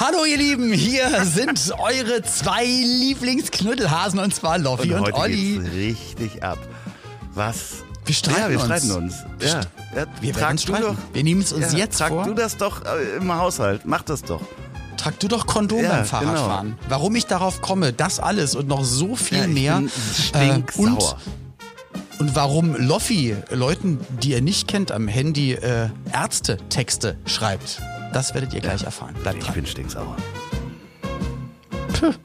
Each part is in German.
Hallo ihr Lieben, hier sind eure zwei Lieblingsknuddelhasen und zwar Loffi und, heute Olli. richtig ab. Was? Wir streiten ja, wir uns. streiten uns. Ja. ja Wir trag du streiten. doch. Wir nehmen es uns ja, jetzt trag vor. du das doch äh, im Haushalt. Mach das doch. Trag du doch Kondom beim Fahrradfahren. Warum ich darauf komme, das alles und noch so viel mehr. äh, und, stinksauer. und warum Loffi Leuten, die ihr nicht kennt, am Handy äh, Ärzte-Texte schreibt, das werdet ihr gleich erfahren. Bleibt Ich dran. bin stinksauer.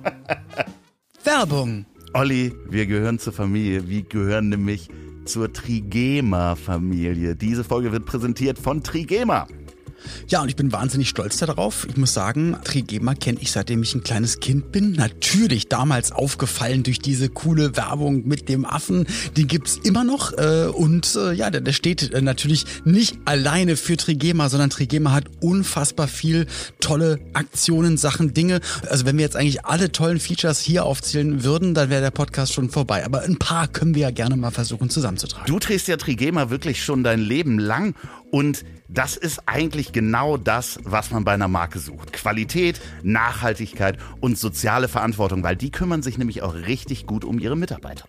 Werbung. Olli, wir gehören zur Familie. Wir gehören nämlich zur Trigema-Familie. Diese Folge wird präsentiert von Trigema. Ja, und ich bin wahnsinnig stolz darauf. Ich muss sagen, Trigema kenne ich seitdem ich ein kleines Kind bin. Natürlich damals aufgefallen durch diese coole Werbung mit dem Affen. Den gibt's immer noch. Äh, und äh, ja, der, der steht äh, natürlich nicht alleine für Trigema, sondern Trigema hat unfassbar viel tolle Aktionen, Sachen, Dinge. Also wenn wir jetzt eigentlich alle tollen Features hier aufzählen würden, dann wäre der Podcast schon vorbei. Aber ein paar können wir ja gerne mal versuchen zusammenzutragen. Du trägst ja Trigema wirklich schon dein Leben lang und das ist eigentlich genau das, was man bei einer Marke sucht. Qualität, Nachhaltigkeit und soziale Verantwortung, weil die kümmern sich nämlich auch richtig gut um ihre Mitarbeiter.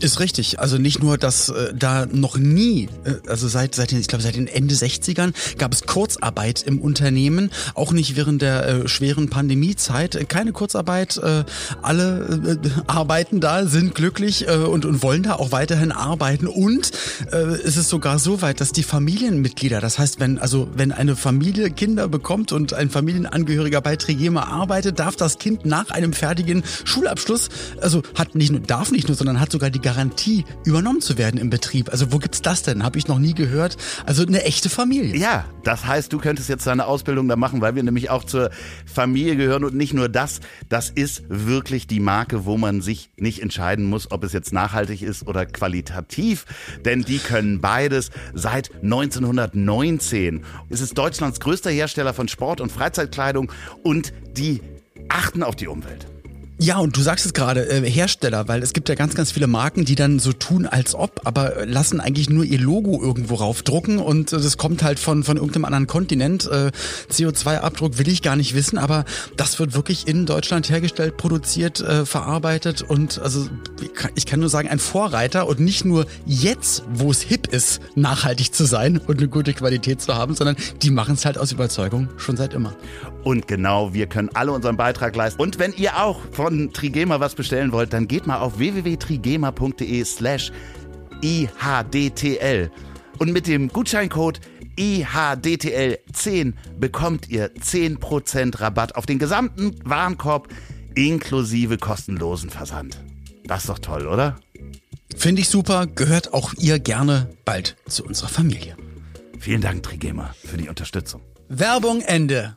Ist richtig. Also nicht nur, dass äh, da noch nie, äh, also seit, seit den, ich glaube seit den Ende 60ern gab es Kurzarbeit im Unternehmen, auch nicht während der äh, schweren Pandemiezeit. Keine Kurzarbeit, äh, alle äh, arbeiten da, sind glücklich äh, und, und wollen da auch weiterhin arbeiten. Und äh, es ist sogar so weit, dass die Familienmitglieder, das heißt, wenn also wenn eine Familie Kinder bekommt und ein Familienangehöriger bei Trigema arbeitet, darf das Kind nach einem fertigen Schulabschluss, also hat nicht nur darf nicht nur, sondern hat sogar die Garantie übernommen zu werden im Betrieb. Also wo gibt's das denn? Habe ich noch nie gehört. Also eine echte Familie. Ja, das heißt, du könntest jetzt deine Ausbildung da machen, weil wir nämlich auch zur Familie gehören und nicht nur das, das ist wirklich die Marke, wo man sich nicht entscheiden muss, ob es jetzt nachhaltig ist oder qualitativ, denn die können beides seit 1919. Es ist Deutschlands größter Hersteller von Sport- und Freizeitkleidung und die achten auf die Umwelt. Ja, und du sagst es gerade, äh, Hersteller, weil es gibt ja ganz, ganz viele Marken, die dann so tun, als ob, aber lassen eigentlich nur ihr Logo irgendwo raufdrucken und äh, das kommt halt von, von irgendeinem anderen Kontinent. Äh, CO2-Abdruck will ich gar nicht wissen, aber das wird wirklich in Deutschland hergestellt, produziert, äh, verarbeitet und also ich kann- nur sagen, ein Vorreiter und nicht nur jetzt, wo es hip ist, nachhaltig zu sein und eine gute Qualität zu haben, sondern die machen es halt aus Überzeugung schon seit immer. Und genau, wir können alle unseren Beitrag leisten. Und wenn ihr auch von Trigema was bestellen wollt, dann geht mal auf www.trigema.de slash IHDTL. Und mit dem Gutscheincode IHDTL10 bekommt ihr 10% Rabatt auf den gesamten Warenkorb inklusive kostenlosen Versand. Das ist doch toll, oder? Finde ich super, gehört auch ihr gerne bald zu unserer Familie. Vielen Dank, Trigema, für die Unterstützung. Werbung Ende.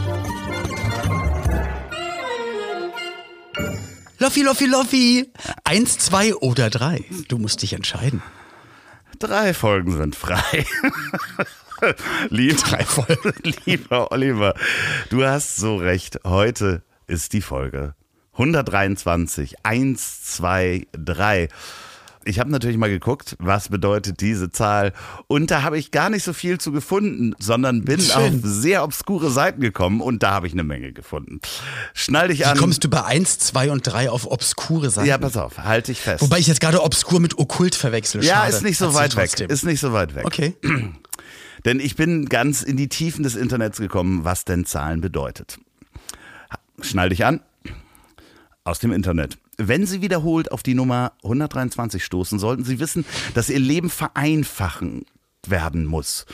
Loffi, Loffi, Loffi. Eins, zwei oder drei. Du musst dich entscheiden. Drei Folgen sind frei. Lieb, Drei Folgen. Lieber Oliver, du hast so recht. Heute ist die Folge 123. 1, 2, 3. Ich habe natürlich mal geguckt, was bedeutet diese Zahl. Und da habe ich gar nicht so viel zu gefunden, sondern bin Schön. auf sehr obskure Seiten gekommen und da habe ich eine Menge gefunden. Schnall dich Wie an. kommst du bei eins, zwei und drei auf obskure Sachen? ja, pass auf, halt dich fest. Wobei ich jetzt gerade obskur mit okkult verwechsel. ja, Schade. ist nicht so weit weg. Ist nicht so weit weg. Okay. Denn ich bin ganz in die Tiefen des Internets gekommen, was denn Zahlen bedeutet. Schnall dich an. Aus dem Internet. Wenn Sie wiederholt auf die Nummer 123 stoßen, sollten Sie wissen, dass Ihr Leben vereinfachen werden muss.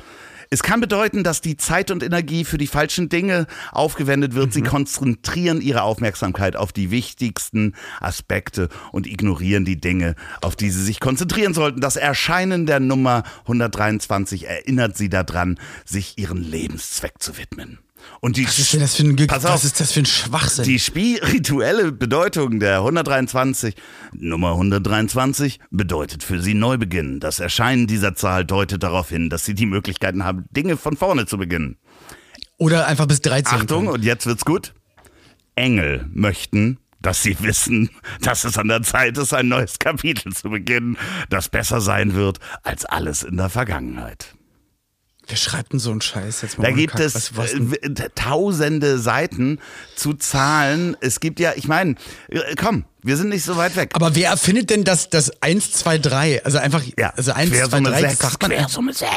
Es kann bedeuten, dass die Zeit und Energie für die falschen Dinge aufgewendet wird. Sie konzentrieren ihre Aufmerksamkeit auf die wichtigsten Aspekte und ignorieren die Dinge, auf die sie sich konzentrieren sollten. Das Erscheinen der Nummer 123 erinnert sie daran, sich ihren Lebenszweck zu widmen. Und die, Was ist denn das für ein, Ge Pass was auf. ist das für ein Schwachsinn? die spirituelle Bedeutung der 123, Nummer 123, bedeutet für sie Neubeginn. Das Erscheinen dieser Zahl deutet darauf hin, dass sie die Möglichkeiten haben, Dinge von vorne zu beginnen. Oder einfach bis 13. Achtung, und jetzt wird's gut. Engel möchten, dass sie wissen, dass es an der Zeit ist, ein neues Kapitel zu beginnen, das besser sein wird als alles in der Vergangenheit. Wer schreibt denn so einen Scheiß jetzt mal? Da gibt Kack? es Was, was äh, tausende Seiten zu Zahlen. Es gibt ja, ich meine, äh, komm, wir sind nicht so weit weg. Aber wer erfindet denn das, das 1, 2, 3? Also einfach, Ja, also 1, 2, Quersumme 3, das sechs, sagt man Quersumme 6.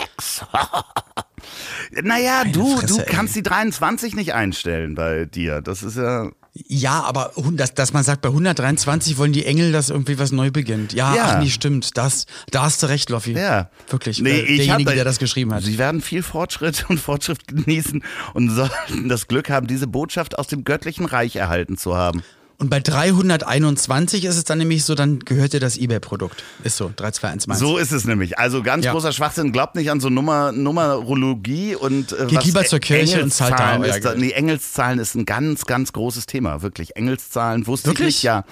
naja, du, Fresse, du ey. kannst die 23 nicht einstellen bei dir. Das ist ja. Ja, aber dass, dass man sagt, bei 123 wollen die Engel, dass irgendwie was neu beginnt. Ja, Ja. ach nee, stimmt. Das, da hast du recht, Loffi. Ja. Wirklich. Nee, ich derjenige, hab- der das geschrieben hat. Sie werden viel Fortschritt und Fortschritt genießen und sollten das Glück haben, diese Botschaft aus dem göttlichen Reich erhalten zu haben. Und bei 321 ist es dann nämlich so, dann gehört dir das Ebay-Produkt. Ist so, 3211. So ist es nämlich. Also ganz Ja. großer Schwachsinn. Glaubt nicht an so Nummer, Numerologie und äh, Geht was lieber zur Kirche und zahlt da euer ist Geld. Nee, Engelszahlen ist ein ganz, ganz großes Thema. Wirklich. Engelszahlen wusste Wirklich? ich nicht. Ja,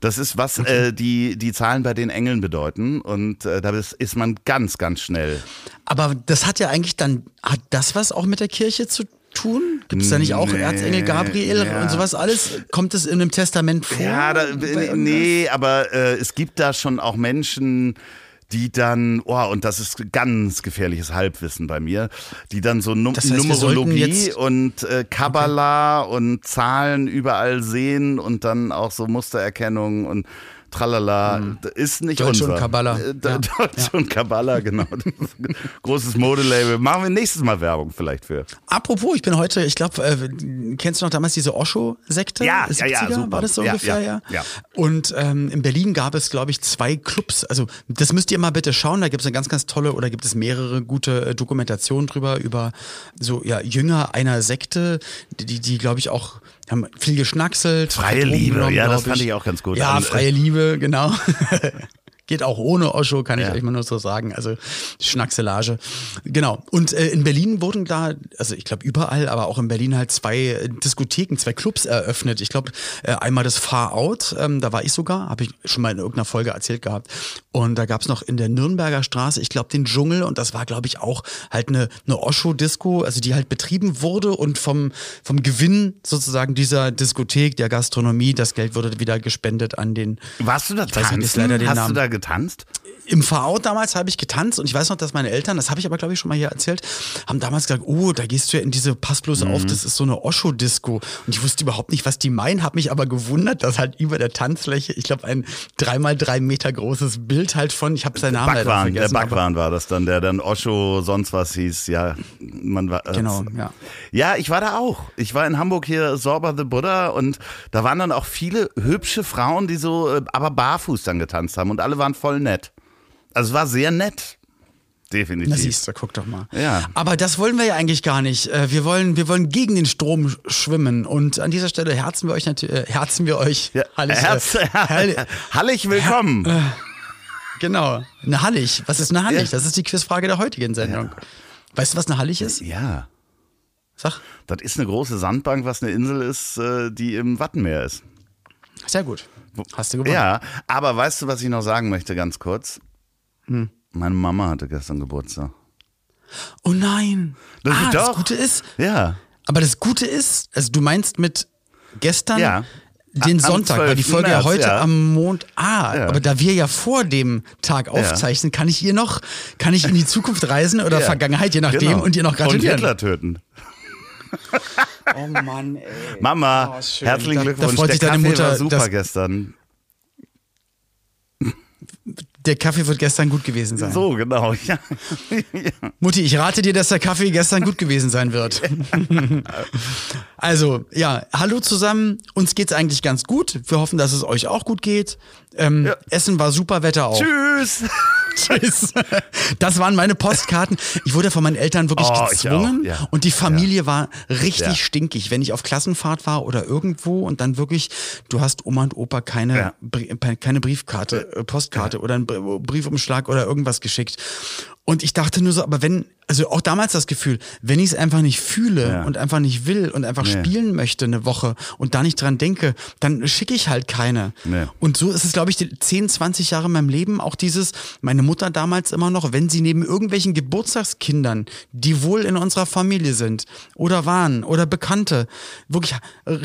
das ist was äh, die die Zahlen bei den Engeln bedeuten und äh, da ist, ist man ganz, ganz schnell. Aber das hat ja eigentlich dann, hat das was auch mit der Kirche zu tun? Gibt es da nicht auch Nee, Erzengel Gabriel ja. und sowas alles? Kommt es in einem Testament vor? Ja, da, irgendwas? nee, aber äh, es gibt da schon auch Menschen, die dann, oh, und das ist ganz gefährliches Halbwissen bei mir, die dann so Num Das heißt, Numerologie und äh, Kabbalah und Zahlen überall sehen und dann auch so Mustererkennung und Tralala, ist nicht Deutsch unser. und Kabbalah. Äh, Ja. Deutsch und Kabbalah, genau. Großes Modelabel. Machen wir nächstes Mal Werbung vielleicht für. Apropos, ich bin heute, ich glaube, äh, kennst du noch damals diese Osho-Sekte? Ja, 70er, ja, ja, super. War das so Ja, ungefähr, ja, ja? ja. Und ähm, in Berlin gab es, glaube ich, zwei Clubs. Also das müsst ihr mal bitte schauen. Da gibt es eine ganz, ganz tolle oder gibt es mehrere gute äh, Dokumentationen drüber, über so ja Jünger einer Sekte, die, die glaube ich, auch haben viel geschnackselt. Freie Liebe, ja, das fand ich auch ganz gut. Ja, freie Liebe, genau. Geht auch ohne Osho, kann ich Ja. euch mal nur so sagen. Also Schnackselage. Genau. Und äh, in Berlin wurden da, also ich glaube überall, aber auch in Berlin halt zwei äh, Diskotheken, zwei Clubs eröffnet. Ich glaube äh, einmal das Far Out, ähm, da war ich sogar, habe ich schon mal in irgendeiner Folge erzählt gehabt. Und da gab's noch in der Nürnberger Straße, ich glaube den Dschungel und das war glaube ich auch halt eine, eine Osho-Disco, also die halt betrieben wurde und vom, vom Gewinn sozusagen dieser Diskothek, der Gastronomie, das Geld wurde wieder gespendet an den Warst du da nicht, jetzt tanzen? leider den Hast Namen. du da getanzt? Im Verout damals habe ich getanzt und ich weiß noch, dass meine Eltern, das habe ich aber glaube ich schon mal hier erzählt, haben damals gesagt, oh, da gehst du ja in diese Pass bloß Mhm. auf, das ist so eine Osho-Disco. Und ich wusste überhaupt nicht, was die meinen, habe mich aber gewundert, dass halt über der Tanzfläche, ich glaube, ein dreimal drei Meter großes Bild halt von, ich habe seinen Namen leider Backwaren, der vergessen. aber- Backwaren war das dann, der dann Osho sonst was hieß. Ja, man war. äh, Genau, ja. Ja, ich war da auch. Ich war in Hamburg hier Sorba the Buddha und da waren dann auch viele hübsche Frauen, die so äh, aber barfuß dann getanzt haben und alle waren voll nett. Also es war sehr nett. Definitiv. Na siehst du, guck doch mal. Ja. Aber das wollen wir ja eigentlich gar nicht. Äh, Wir wollen, wir wollen gegen den Strom sch- schwimmen. Und an dieser Stelle herzen wir euch natürlich, äh, herzen wir euch. ja, Hallig, äh, Herz, Hallig- willkommen. Genau. Eine Hallig. Was ist eine Hallig? Ja. Das ist die Quizfrage der heutigen Sendung. Weißt du, was eine Hallig ist? Ja, Sag. das ist eine große Sandbank, was eine Insel ist, äh, die im Wattenmeer ist. Sehr gut. Hast du gewonnen. Ja, aber weißt du, was ich noch sagen möchte, ganz kurz? Hm. Meine Mama hatte gestern Geburtstag. Oh nein. Das ah, ist das doch. Gute ist, Ja. aber das Gute ist, also du meinst mit gestern Ja. den Am Sonntag, weil die 12. Folge ja März, heute ja. am Mond. Ah, Ja. aber da wir ja vor dem Tag aufzeichnen, kann ich ihr noch, kann ich in die Zukunft reisen oder Ja. Vergangenheit, je nachdem, Genau. und ihr noch Und gratulieren. Hitler töten. Oh Mann, ey. Mama, Oh, herzlichen Da- da Glückwunsch. freut sich Der deine Kaffee Mutter, war super gestern. Der Kaffee wird gestern gut gewesen sein. So, genau. Ja. Mutti, ich rate dir, dass der Kaffee gestern gut gewesen sein wird. also, ja, hallo zusammen. Uns geht's eigentlich ganz gut. Wir hoffen, dass es euch auch gut geht. Ähm, Ja. Essen war super, Wetter auch. Tschüss. Tschüss. Das waren meine Postkarten. Ich wurde von meinen Eltern wirklich Oh, gezwungen ja. und die Familie war richtig Ja. stinkig. Wenn ich auf Klassenfahrt war oder irgendwo und dann wirklich, du hast Oma und Opa keine, Ja. Keine Briefkarte, äh, Postkarte oder einen Br- Briefumschlag oder irgendwas geschickt. Und ich dachte nur so, aber wenn, also auch damals das Gefühl, wenn ich es einfach nicht fühle Ja. und einfach nicht will und einfach Nee. spielen möchte eine Woche und da nicht dran denke, dann schicke ich halt keine. Nee. Und so ist es, glaube ich, die 10, 20 Jahre in meinem Leben auch dieses, meine Mutter damals immer noch, wenn sie neben irgendwelchen Geburtstagskindern, die wohl in unserer Familie sind oder waren oder Bekannte, wirklich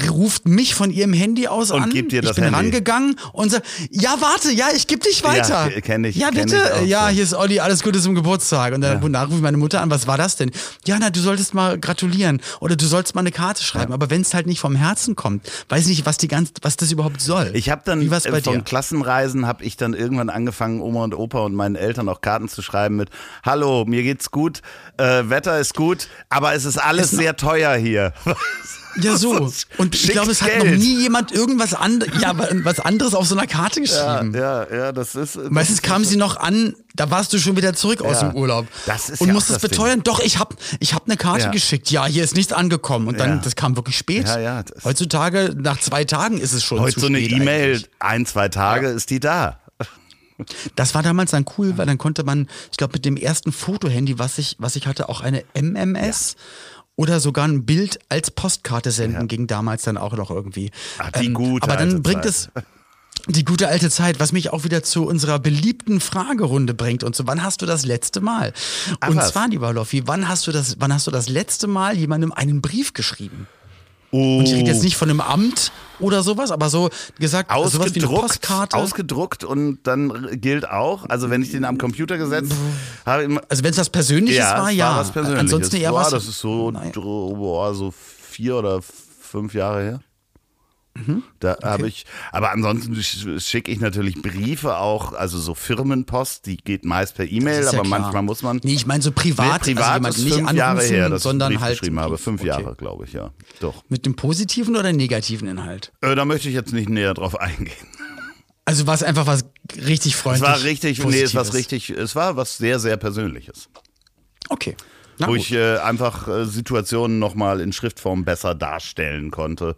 ruft mich von ihrem Handy aus Und an. gibt dir das ich bin Handy. rangegangen und sagt, ja, warte, ja, ich gebe dich weiter. Ja, kenn ich, Ja, bitte. ich ja, hier ist Olli, alles Gute zum Geburtstag. Und dann ja. ruft meine Mutter an, was war das denn? Ja, na, du solltest mal gratulieren oder du sollst mal eine Karte schreiben. Aber wenn es halt nicht vom Herzen kommt, weiß ich nicht, was die ganz, was das überhaupt soll. Ich habe dann äh, von dir? Klassenreisen habe ich dann irgendwann angefangen, Oma und Opa und meinen Eltern auch Karten zu schreiben mit Hallo, mir geht's gut, äh, Wetter ist gut, aber es ist alles sehr teuer hier. Ja, so. Und ich glaube, es hat noch Geld. nie jemand irgendwas anderes, ja, was anderes auf so einer Karte Ja, geschrieben. ja, ja, das ist. das Meistens ist- kam sie noch an, da warst du schon wieder zurück aus Ja. dem Urlaub. Das ist und ja musstest das beteuern, doch, ich hab, ich hab eine Karte Ja. geschickt. Ja, hier ist nichts angekommen. Und dann, Ja. das kam wirklich spät. Ja, ja, Heutzutage, nach zwei Tagen ist es schon Heute so eine E-Mail, ein, zwei Tage ist die da. Das war damals dann cool, weil dann konnte man, ich glaube, mit dem ersten Fotohandy, was ich, was ich hatte, auch eine MMS oder sogar ein Bild als Postkarte senden, ging damals dann auch noch irgendwie. Ähm, Ach, die gute Aber dann bringt Zeit. es die gute alte Zeit, was mich auch wieder zu unserer beliebten Fragerunde bringt und so. Wann hast du das letzte Mal? Ach, und was? zwar, lieber Loffi, wann hast du das, wann hast du das letzte Mal jemandem einen Brief geschrieben? Und ich rede jetzt nicht von einem Amt oder sowas, aber so gesagt, sowas wie eine Ausgedruckt, Postkarte. ausgedruckt und dann gilt auch, also wenn ich den am Computer gesetzt habe, also wenn es was Persönliches ja, war, ja. war was Persönliches. Ansonsten eher boah, was. das ist so, boah, so vier oder fünf Jahre her. Mhm. Da habe ich, aber ansonsten sch- schicke ich natürlich Briefe auch, also so Firmenpost, die geht meist per E-Mail, ja aber klar. manchmal muss man. Nee, ich meine so privat, nee, privat also ist nicht fünf Jahre her, dass sondern ich Brief halt geschrieben habe. Fünf Okay. Jahre, glaube ich, ja. Doch. Mit dem positiven oder negativen Inhalt? Äh, da möchte ich jetzt nicht näher drauf eingehen. Also war es einfach was richtig Es freundlich. war richtig, nee, es war richtig, es war was sehr, sehr Persönliches. Okay. Na wo gut. ich äh, einfach äh, Situationen nochmal in Schriftform besser darstellen konnte.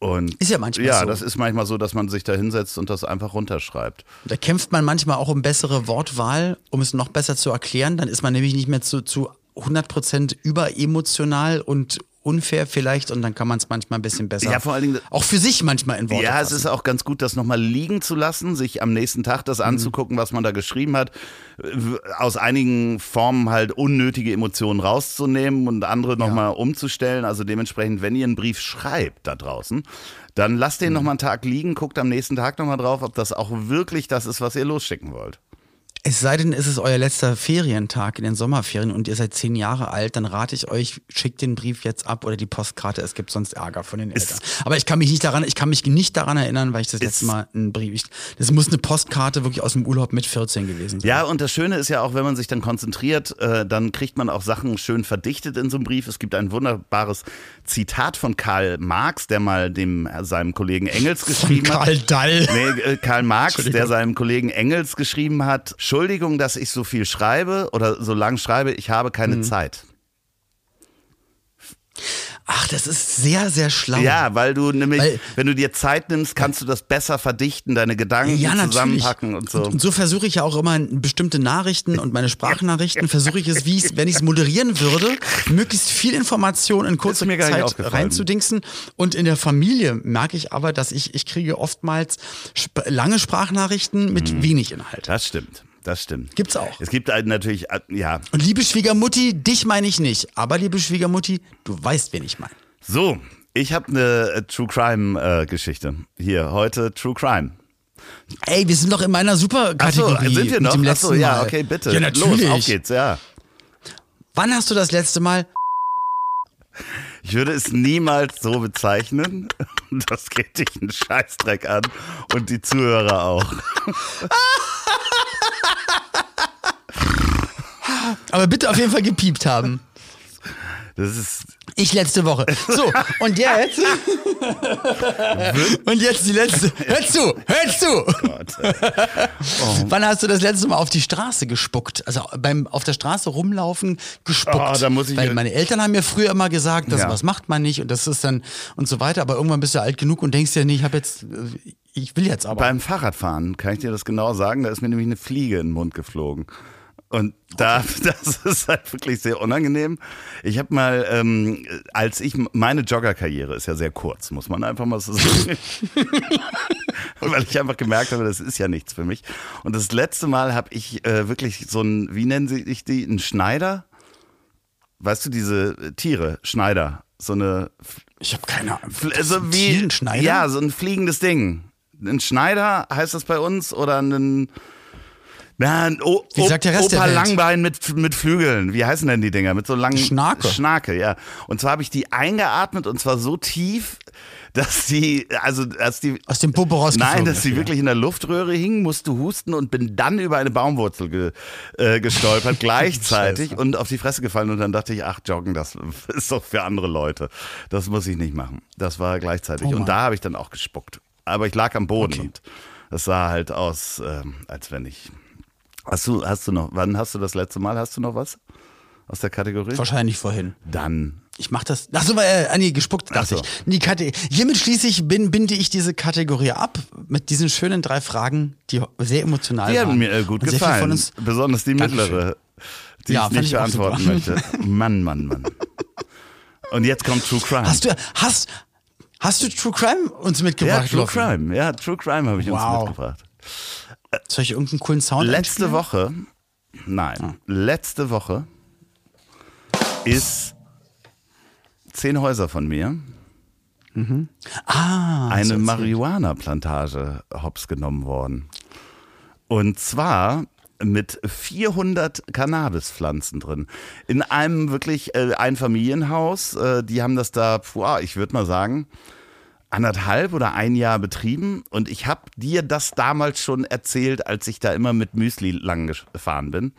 Und Ist ja manchmal Ja, so. das ist manchmal so, dass man sich da hinsetzt und das einfach runterschreibt. Da kämpft man manchmal auch um bessere Wortwahl, um es noch besser zu erklären. Dann ist man nämlich nicht mehr zu, zu 100% überemotional und unfair vielleicht und dann kann man es manchmal ein bisschen besser. Ja, vor allen Dingen- Auch für sich manchmal in Worte Ja, es fassen. ist auch ganz gut, das nochmal liegen zu lassen, sich am nächsten Tag das anzugucken, was man da geschrieben hat, aus einigen Formen halt unnötige Emotionen rauszunehmen und andere nochmal umzustellen. Also dementsprechend, wenn ihr einen Brief schreibt da draußen, dann lasst den nochmal einen Tag liegen, guckt am nächsten Tag nochmal drauf, ob das auch wirklich das ist, was ihr losschicken wollt. Es sei denn, es ist euer letzter Ferientag in den Sommerferien und ihr seid zehn Jahre alt, dann rate ich euch, schickt den Brief jetzt ab oder die Postkarte. Es gibt sonst Ärger von den Eltern. Aber ich kann mich nicht daran, ich kann mich nicht daran erinnern, weil ich das letzte Mal einen Brief. Ich, das muss eine Postkarte wirklich aus dem Urlaub mit 14 gewesen sein. Ja, und das Schöne ist ja auch, wenn man sich dann konzentriert, äh, dann kriegt man auch Sachen schön verdichtet in so einem Brief. Es gibt ein wunderbares Zitat von Karl Marx, der mal dem äh, seinem Kollegen Engels geschrieben hat. Karl Dall. Nee, äh, Karl Marx, der seinem Kollegen Engels geschrieben hat, Entschuldigung, dass ich so viel schreibe oder so lang schreibe, ich habe keine Mhm. Zeit. Ach, das ist sehr, sehr schlau. Ja, weil du nämlich, Weil- wenn du dir Zeit nimmst, kannst du das besser verdichten, deine Gedanken Ja, zusammenpacken und so. Und so versuche ich ja auch immer bestimmte Nachrichten und meine Sprachnachrichten versuche ich es, wie ich, wenn ich es moderieren würde, möglichst viel Information in kurzer Zeit reinzudingsen. Und in der Familie merke ich aber, dass ich, ich kriege oftmals sp lange Sprachnachrichten mit Mhm. wenig Inhalt. Das stimmt, das stimmt. Gibt's auch. Es gibt halt natürlich, äh, ja, Und liebe Schwiegermutti, dich meine ich nicht. Aber liebe Schwiegermutti, du weißt, wen ich meine. So, ich habe eine äh, True Crime äh, Geschichte. Hier, heute True Crime. Ey, wir sind doch in meiner Achso, Superkategorie sind wir mit noch? dem Achso, letzten ja, Mal. okay, bitte. Ja, natürlich. Los, auf geht's, ja. Wann hast du das letzte Mal Ich würde es niemals so bezeichnen. Das geht dich einen Scheißdreck an und die Zuhörer auch. Aber bitte auf jeden Fall gepiept haben. Das ist, Ich letzte Woche. So, und jetzt? und jetzt die letzte. Hör zu, hör zu. Wann hast du das letzte Mal auf die Straße gespuckt? Also beim auf der Straße rumlaufen gespuckt. Oh, da muss ich- Weil meine Eltern haben mir früher immer gesagt, das Ja. was macht man nicht und das ist dann und so weiter. Aber irgendwann bist du alt genug und denkst dir, nee, ich habe jetzt, ich will jetzt aber. beim Fahrradfahren kann ich dir das genau sagen. Da ist mir nämlich eine Fliege in den Mund geflogen. Und da, das ist halt wirklich sehr unangenehm. Ich habe mal, ähm, als ich, meine Joggerkarriere ist ja sehr kurz, muss man einfach mal so sagen. Weil ich einfach gemerkt habe, das ist ja nichts für mich. Und das letzte Mal habe ich äh, wirklich so ein, wie nennen sie dich die, einen Schneider? Weißt du, diese Tiere, Schneider, so eine. Ich habe keine Ahnung. Also wie, Ein Schneider? Ja, so ein fliegendes Ding. Ein Schneider heißt das bei uns oder ein na, o Wie sagt der Rest der Opa Welt? Langbein mit, mit Flügeln. Wie heißen denn die Dinger? Mit so langen Schnake. Schnake, ja. Und zwar habe ich die eingeatmet und zwar so tief, dass die, also dass die Aus dem Popo rausgeflogen Nein, dass sie wieder. wirklich in der Luftröhre hing, musste husten und bin dann über eine Baumwurzel ge, äh, gestolpert, gleichzeitig und auf die Fresse gefallen und dann dachte ich, ach, joggen, das ist doch für andere Leute. Das muss ich nicht machen. Das war gleichzeitig. Oh und da habe ich dann auch gespuckt. Aber ich lag am Boden Okay. und das sah halt aus, ähm, als wenn ich. Hast du, hast du noch, wann hast du das letzte Mal? Hast du noch was aus der Kategorie? Wahrscheinlich vorhin. Dann. Ich mach das. Ach so, äh, nee, gespuckt, dachte Ach so. ich. Die Kate Hiermit schließe ich, bin, binde ich diese Kategorie ab mit diesen schönen drei Fragen, die sehr emotional Die waren. haben mir äh, gut gefallen. Von uns, Besonders die Dankeschön. mittlere, die Ja, ich nicht ich beantworten möchte. Mann, Mann, Mann. Und jetzt kommt True Crime. hast du, hast, hast du True Crime uns ja, mitgebracht? True Loffi? Crime. Ja, True Crime habe ich uns Wow. mitgebracht. Soll ich irgendeinen coolen Sound Letzte einspielen? Woche, nein, letzte Woche ist zehn Häuser von mir Ah, eine so. Marihuana-Plantage hops genommen worden. Und zwar mit 400 Cannabispflanzen drin. In einem wirklich äh, Einfamilienhaus. Äh, die haben das da, boah, ich würde mal sagen, anderthalb oder ein Jahr betrieben. Und ich habe dir das damals schon erzählt, als ich da immer mit Müsli lang gefahren bin.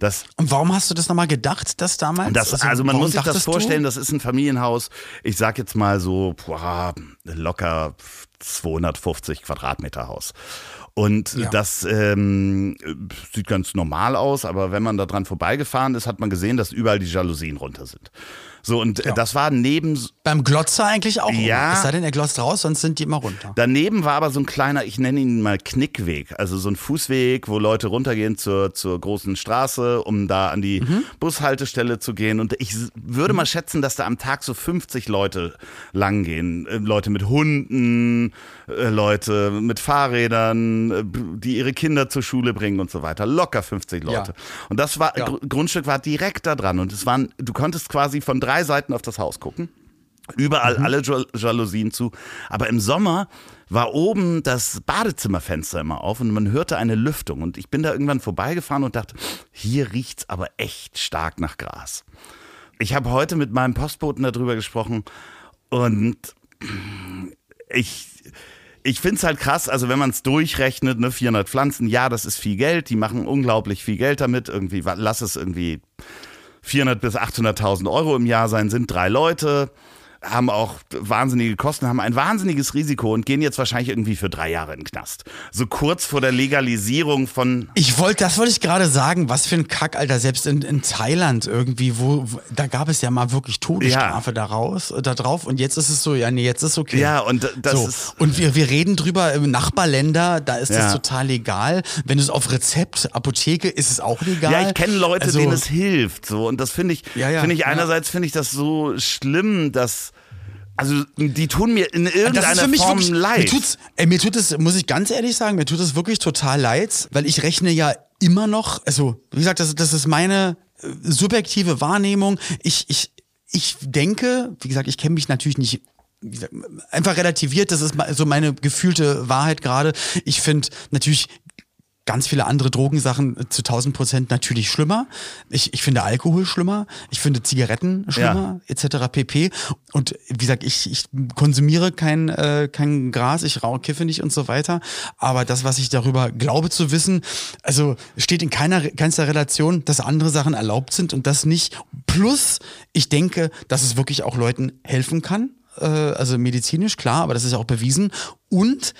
Das Und warum hast du das nochmal gedacht, das damals? das, also, man warum muss sich das dachtest du- vorstellen, das ist ein Familienhaus. Ich sag jetzt mal so, boah, locker 250 Quadratmeter Haus. Und Ja. das ähm, sieht ganz normal aus, aber wenn man da dran vorbeigefahren ist, hat man gesehen, dass überall die Jalousien runter sind. So, und äh, das war neben, Beim Glotzer eigentlich auch. Ja. Es sei denn, er glotzt raus, sonst sind die immer runter. Daneben war aber so ein kleiner, ich nenne ihn mal Knickweg, also so ein Fußweg, wo Leute runtergehen zur, zur großen Straße, um da an die Bushaltestelle zu gehen. Und ich würde mal schätzen, dass da am Tag so 50 Leute langgehen. Äh, Leute mit Hunden, äh, Leute mit Fahrrädern, die ihre Kinder zur Schule bringen und so weiter. Locker 50 Leute. Ja. Und das war, Ja. Gr- Grundstück war direkt da dran. Und es waren, du konntest quasi von drei Seiten auf das Haus gucken. Überall alle Jal- Jalousien zu. Aber im Sommer war oben das Badezimmerfenster immer auf und man hörte eine Lüftung. Und ich bin da irgendwann vorbeigefahren und dachte, hier riecht's aber echt stark nach Gras. Ich habe heute mit meinem Postboten darüber gesprochen und ich, ich finde es halt krass, also wenn man es durchrechnet, ne, 400 Pflanzen, ja, das ist viel Geld, die machen unglaublich viel Geld damit, irgendwie, lass es irgendwie 400 bis 800.000 Euro im Jahr sein, sind drei Leute, haben auch wahnsinnige Kosten, haben ein wahnsinniges Risiko und gehen jetzt wahrscheinlich irgendwie für drei Jahre in den Knast. So kurz vor der Legalisierung von Ich wollte, das wollte ich gerade sagen, was für ein Kack, Alter, selbst in, in Thailand irgendwie, wo, wo, da gab es ja mal wirklich Todesstrafe daraus, äh, da drauf und jetzt ist es so, ja, nee, jetzt ist okay. Ja, und das so. ist- Und wir, wir reden drüber, im Nachbarländer, da ist Ja. das total legal. Wenn du es auf Rezept, Apotheke, ist es auch legal. Ja, ich kenne Leute, Also- denen es hilft. So. Und das finde ich, Ja, ja, finde ich ja. einerseits finde ich das so schlimm, dass. Also, die tun mir in Das irgendeiner ist für mich Form wirklich, leid. Mir tut's, ey, mir tut es, muss ich ganz ehrlich sagen, mir tut es wirklich total leid, weil ich rechne ja immer noch, also wie gesagt, das, das ist meine äh, subjektive Wahrnehmung. Ich, ich, ich denke, wie gesagt, ich kenne mich natürlich nicht einfach relativiert, das ist so meine gefühlte Wahrheit gerade. Ich finde natürlich ganz viele andere Drogensachen zu 1000 Prozent natürlich schlimmer. Ich, ich finde Alkohol schlimmer. Ich finde Zigaretten schlimmer, etc. pp. Und wie gesagt, ich, ich konsumiere kein, äh, kein Gras, ich rauche, kiffe nicht und so weiter. Aber das, was ich darüber glaube zu wissen, also steht in keiner, keinster Relation, dass andere Sachen erlaubt sind und das nicht. Plus, ich denke, dass es wirklich auch Leuten helfen kann. Äh, also medizinisch, klar, aber das ist ja auch bewiesen. Und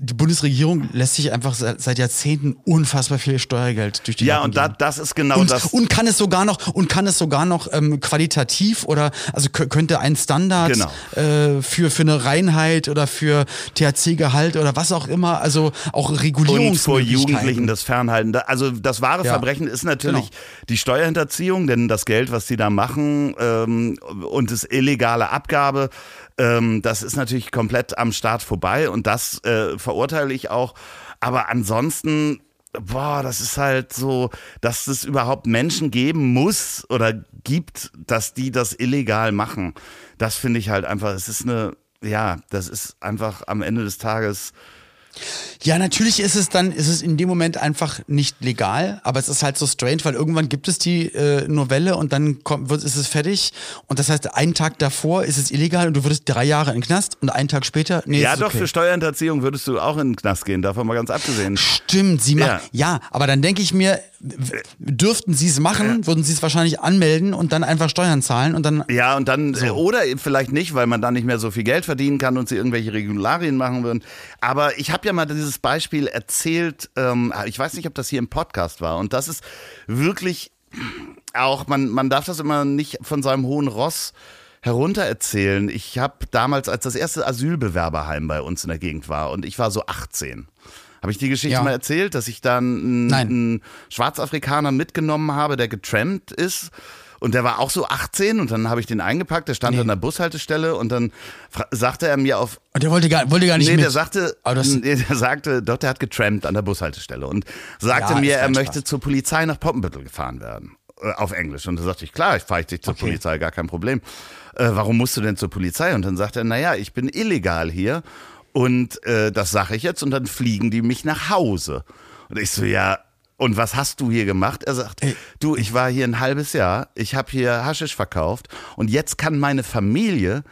die Bundesregierung lässt sich einfach seit, Jahrzehnten unfassbar viel Steuergeld durch die Ja, Lappen und da, das ist genau und, das. und kann es sogar noch und kann es sogar noch ähm, qualitativ oder also kö- könnte ein Standard Genau. äh, für für eine Reinheit oder für THC-Gehalt oder was auch immer also auch und vor Regulierungsmöglichkeiten. Jugendlichen das Fernhalten. Also das wahre Ja. Verbrechen ist natürlich Genau. die Steuerhinterziehung, denn das Geld, was die da machen ähm, und das illegale Abgabe, ähm, das ist natürlich komplett am Staat vorbei und das äh, verurteile ich auch. Aber ansonsten Boah, das ist halt so, dass es überhaupt Menschen geben muss oder gibt, dass die das illegal machen. Das finde ich halt einfach, es ist eine, ja, das ist einfach am Ende des Tages Ja, natürlich ist es dann, ist es in dem Moment einfach nicht legal, aber es ist halt so strange, weil irgendwann gibt es die äh, Novelle und dann kommt, wird, ist es fertig und das heißt, einen Tag davor ist es illegal und du würdest drei Jahre in den Knast und einen Tag später, nee, Ja, doch, okay. für Steuerhinterziehung würdest du auch in den Knast gehen, davon mal ganz abgesehen. Stimmt, sie macht, Ja. ja. aber dann denke ich mir, dürften sie es machen, würden sie es wahrscheinlich anmelden und dann einfach Steuern zahlen und dann, Ja, und dann, äh, oder vielleicht nicht, weil man dann nicht mehr so viel Geld verdienen kann und sie irgendwelche Regularien machen würden. Aber ich habe ja mal dieses Beispiel erzählt, ähm, ich weiß nicht, ob das hier im Podcast war, und das ist wirklich auch, man, man darf das immer nicht von seinem hohen Ross heruntererzählen. Ich habe damals, als das erste Asylbewerberheim bei uns in der Gegend war, und ich war so 18. Habe ich die Geschichte Ja. mal erzählt, dass ich dann einen, einen Schwarzafrikaner mitgenommen habe, der getrampt ist. Und der war auch so 18 und dann habe ich den eingepackt, der stand an der Bushaltestelle und dann sagte er mir auf und der wollte gar, wollte gar nicht Nee, mit. der sagte, nee, der sagte, doch, der hat getrampt an der Bushaltestelle und sagte Ja, mir, er kein möchte Spaß. zur Polizei nach Poppenbüttel gefahren werden. Äh, auf Englisch. Und da sagte ich, klar, ich fahre dich zur Okay. Polizei, gar kein Problem. Äh, warum musst du denn zur Polizei? Und dann sagt er, naja, ich bin illegal hier und äh, das sage ich jetzt und dann fliegen die mich nach Hause. Und ich so, ja, und was hast du hier gemacht? Er sagt, du, ich war hier ein halbes Jahr, ich habe hier Haschisch verkauft und jetzt kann meine Familie,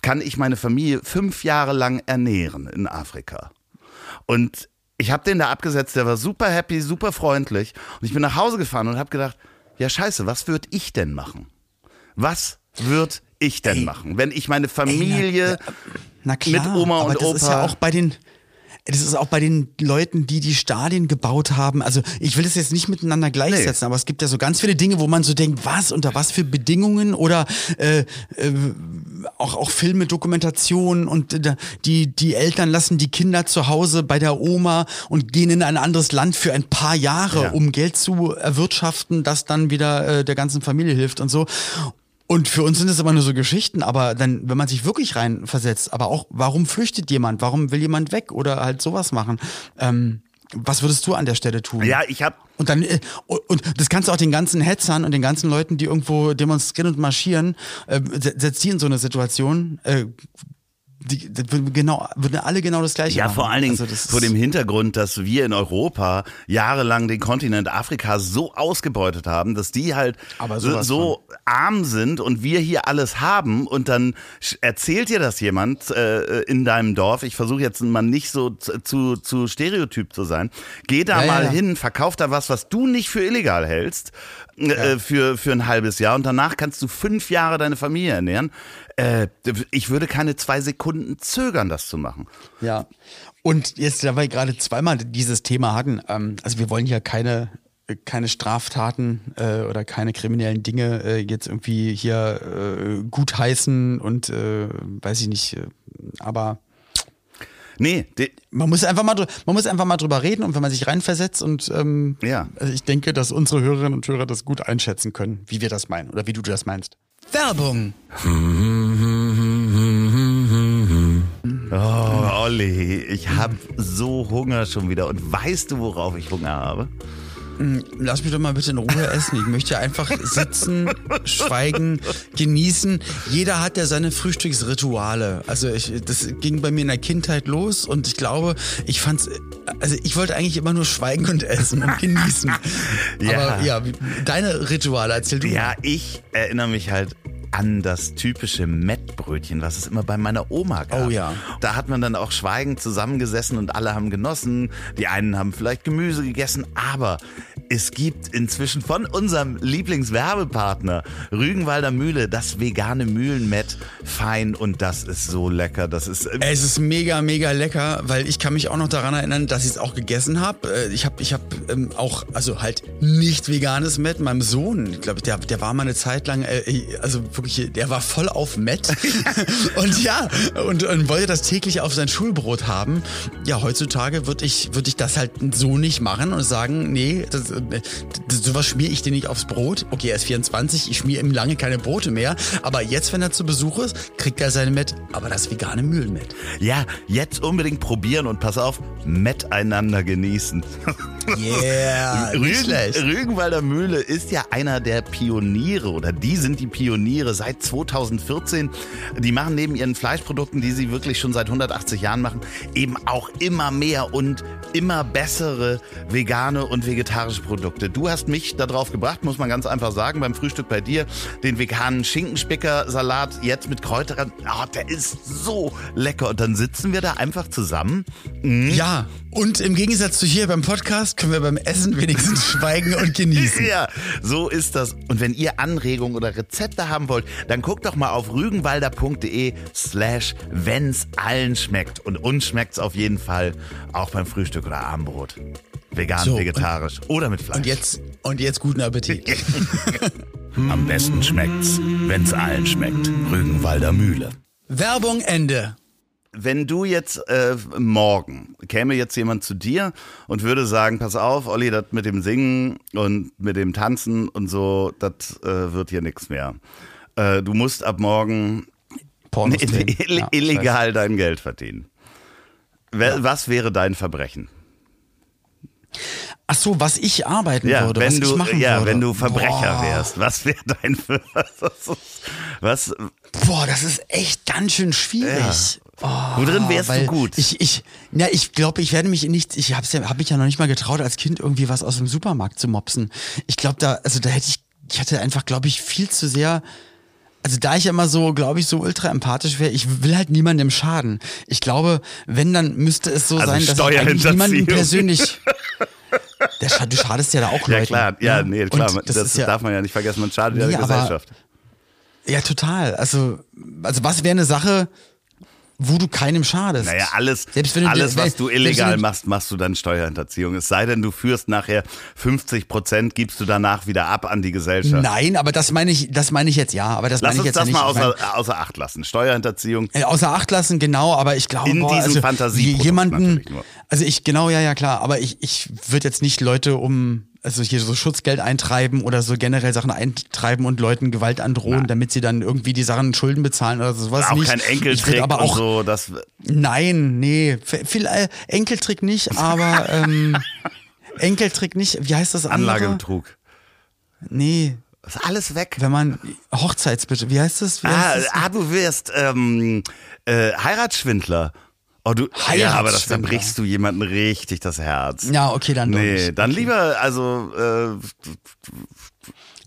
kann ich meine Familie fünf Jahre lang ernähren in Afrika. Und ich habe den da abgesetzt, der war super happy, super freundlich. Und ich bin nach Hause gefahren und habe gedacht, ja scheiße, was würde ich denn machen? Was würde ich denn machen, wenn ich meine Familie Na klar, mit Oma und das Opa... ist ja auch bei den das ist auch bei den Leuten, die die Stadien gebaut haben. Also ich will es jetzt nicht miteinander gleichsetzen, aber es gibt ja so ganz viele Dinge, wo man so denkt, was unter was für Bedingungen oder äh, äh, auch auch Filme, Dokumentationen und äh, die die Eltern lassen die Kinder zu Hause bei der Oma und gehen in ein anderes Land für ein paar Jahre, Ja. um Geld zu erwirtschaften, das dann wieder äh, der ganzen Familie hilft und so. Und für uns sind es immer nur so Geschichten, aber dann, wenn man sich wirklich reinversetzt, aber auch, warum flüchtet jemand? Warum will jemand weg oder halt sowas machen? Ähm, was würdest du an der Stelle tun? ja, ich habe Und dann, äh, und das kannst du auch den ganzen Hetzern und den ganzen Leuten, die irgendwo demonstrieren und marschieren, äh, se- setzt die in so eine Situation, äh, die, das würden genau, würden alle genau das Gleiche Ja, machen. vor allen Dingen Also vor dem Hintergrund, dass wir in Europa jahrelang den Kontinent Afrika so ausgebeutet haben, dass die halt Aber so, so arm sind und wir hier alles haben und dann erzählt dir das jemand äh, in deinem Dorf. Ich versuche jetzt mal nicht so zu, zu, stereotyp zu sein. Geh da Ja, ja, mal ja. hin, verkauf da was, was du nicht für illegal hältst. Äh, für, für ein halbes Jahr und danach kannst du fünf Jahre deine Familie ernähren. Äh, ich würde keine zwei Sekunden zögern, das zu machen. Ja. Und jetzt, da wir gerade zweimal dieses Thema hatten, ähm, also wir wollen ja keine keine Straftaten äh, oder keine kriminellen Dinge äh, jetzt irgendwie hier äh, gutheißen und äh, weiß ich nicht, äh, aber Nee, man muss einfach mal man muss einfach mal drüber reden und wenn man sich reinversetzt und ähm, Ja. also ich denke, dass unsere Hörerinnen und Hörer das gut einschätzen können, wie wir das meinen oder wie du das meinst. Werbung. Oh, Olli, ich habe so Hunger schon wieder. Und weißt du, worauf ich Hunger habe? Lass mich doch mal bitte in Ruhe essen. Ich möchte einfach sitzen, schweigen, genießen. Jeder hat ja seine Frühstücksrituale. Also ich, das ging bei mir in der Kindheit los und ich glaube, ich fand's, also ich wollte eigentlich immer nur schweigen und essen und genießen. Ja. Aber ja, deine Rituale, erzähl du. Ja, ich erinnere mich halt an das typische Mettbrötchen, was es immer bei meiner Oma gab. Oh ja. Da hat man dann auch schweigend zusammengesessen und alle haben genossen. Die einen haben vielleicht Gemüse gegessen, aber Es gibt inzwischen von unserem Lieblingswerbepartner Rügenwalder Mühle das vegane Mühlenmett fein und das ist so lecker. Das ist äh, Es ist mega, mega lecker, weil ich kann mich auch noch daran erinnern, dass ich es auch gegessen habe. Ich habe ich hab, ähm, auch, also halt nicht veganes Met. Meinem Sohn, glaube ich, der, der war mal eine Zeit lang, äh, also wirklich, der war voll auf Met. und ja, und, und wollte das täglich auf sein Schulbrot haben. Ja, heutzutage würde ich, würd ich das halt so nicht machen und sagen, nee, das, äh, das, sowas schmiere ich dir nicht aufs Brot. Okay, er ist 24, ich schmiere ihm lange keine Brote mehr. Aber jetzt, wenn er zu Besuch ist, kriegt er seine Met, aber das vegane Mühlenmet. Ja, jetzt unbedingt probieren und pass auf, miteinander genießen. Yeah, Rügen. Rügenwalder Mühle ist ja einer der Pioniere oder die sind die Pioniere seit 2014. Die machen neben ihren Fleischprodukten, die sie wirklich schon seit 180 Jahren machen, eben auch immer mehr und immer bessere vegane und vegetarische Produkte. Du hast mich darauf gebracht, muss man ganz einfach sagen, beim Frühstück bei dir, den veganen Schinkenspicker-Salat jetzt mit Kräutern. Oh, der ist so lecker. Und dann sitzen wir da einfach zusammen. Ja, und im Gegensatz zu hier beim Podcast können wir beim Essen wenigstens schweigen und genießen. Ja, so ist das. Und wenn ihr Anregungen oder Rezepte haben wollt, dann guckt doch mal auf rügenwalder.de slash wenn's allen schmeckt. Und uns schmeckt's auf jeden Fall auch beim Frühstück oder Abendbrot. Vegan, So, vegetarisch oder mit Fleisch. Und jetzt, und jetzt guten Appetit. Am besten schmeckt's, wenn's allen schmeckt. Rügenwalder Mühle. Werbung Ende. Wenn du jetzt äh, morgen käme jetzt jemand zu dir und würde sagen, pass auf, Olli, das mit dem Singen und mit dem Tanzen und so, das äh, wird hier nichts mehr. Äh, du musst ab morgen ill- Ja, ich illegal dein Geld verdienen. Wer- Was wäre dein Verbrechen? Ach so, was ich arbeiten Ja, würde, wenn was ich du, machen ja, würde. wenn du Verbrecher Boah. wärst, was wäre dein was, was Boah, das ist echt ganz schön schwierig. Oh, Wo drin wärst du gut? Ich, ich, ja, ich glaube, ich werde mich nicht, ich habe ja, hab mich ja noch nicht mal getraut, als Kind irgendwie was aus dem Supermarkt zu mopsen. Ich glaube, da, also da hätte ich, ich hätte einfach, glaube ich, viel zu sehr. Also da ich immer so, glaube ich, so ultra empathisch wäre, ich will halt niemandem schaden. Ich glaube, wenn, dann müsste es so Also sein, dass ich eigentlich niemanden persönlich. Der, du schadest ja da auch Ja Leuten. klar, ja, nee, klar, Und das, ist ja, darf man ja nicht vergessen, man schadet ja Nee, der aber- Gesellschaft. Ja, total. Also, also was wäre eine Sache, wo du keinem schadest? Naja, alles, Selbst wenn du alles was du illegal machst, machst du dann Steuerhinterziehung. Es sei denn, du führst nachher 50 Prozent, gibst du danach wieder ab an die Gesellschaft. Nein, aber das meine ich, das meine ich jetzt ja. Aber das Lass meine ich jetzt das ja mal nicht. Ich außer, außer Acht lassen. Steuerhinterziehung. Äh, Außer Acht lassen, genau, aber ich glaube, In boah, diesem also jemanden, also ich, genau, ja, ja, klar, aber ich, ich würde jetzt nicht Leute um, also hier so Schutzgeld eintreiben oder so generell Sachen eintreiben und Leuten Gewalt androhen, damit sie dann irgendwie die Sachen Schulden bezahlen oder sowas Auch nicht. kein Enkeltrick aber auch, so. Das, nein, nee, viel, äh, Enkeltrick nicht, aber, ähm, Enkeltrick nicht, wie heißt das andere? Anlagebetrug. Nee, Ist alles weg. wenn man, Hochzeitsbitte, wie heißt das? Wie Ah, heißt das? ah, du wirst ähm, äh, Heiratsschwindler. Oh, du, ja, aber das, da Heiratsschwindler. brichst du jemandem richtig das Herz. Ja, okay, dann doch Nee, dann lieber, also, äh,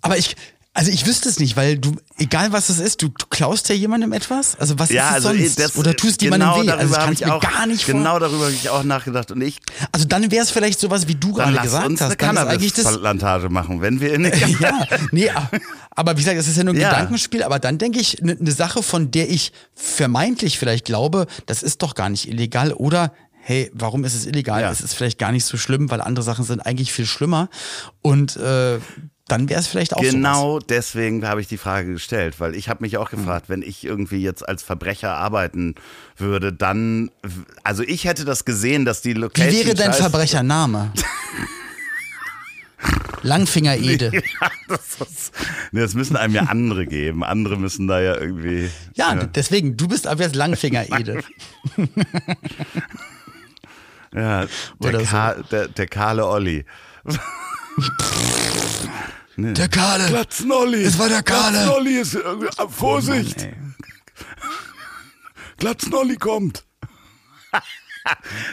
Aber ich, also ich wüsste es nicht, weil du, egal was es ist, du, du klaust ja jemandem etwas? Also was ja, ist es also sonst? das, Oder tust genau jemandem weh? Also hab kann ich mir auch, gar nicht Genau vor. darüber habe ich auch nachgedacht. Und ich, Also dann wäre es vielleicht sowas, wie du dann gerade lass gesagt uns hast. Dann ist eigentlich das, Cannabis-Plantage machen, wenn wir in ja, nee, aber wie gesagt, es ist ja nur ein Ja. Gedankenspiel, aber dann denke ich, eine ne Sache, von der ich vermeintlich vielleicht glaube, das ist doch gar nicht illegal oder hey, warum ist es illegal? Ja. Es ist vielleicht gar nicht so schlimm, weil andere Sachen sind eigentlich viel schlimmer und äh, dann wäre es vielleicht auch sowas. Genau deswegen habe ich die Frage gestellt, weil ich habe mich auch gefragt, wenn ich irgendwie jetzt als Verbrecher arbeiten würde, dann, also ich hätte das gesehen, dass die Wie Location wäre dein Verbrechername? Langfinger Ede. Ja, das, ist, das müssen einem ja andere geben. Andere müssen da ja irgendwie. Ja, deswegen, du bist ab jetzt Langfinger Ede. ja der, Oder so. Ka der, der kahle Olli. Der Kahle. Glatzenolli. Es war der Kahle. Glatzenolli ist irgendwie, Vorsicht. Mann, ey. Glatzenolli kommt.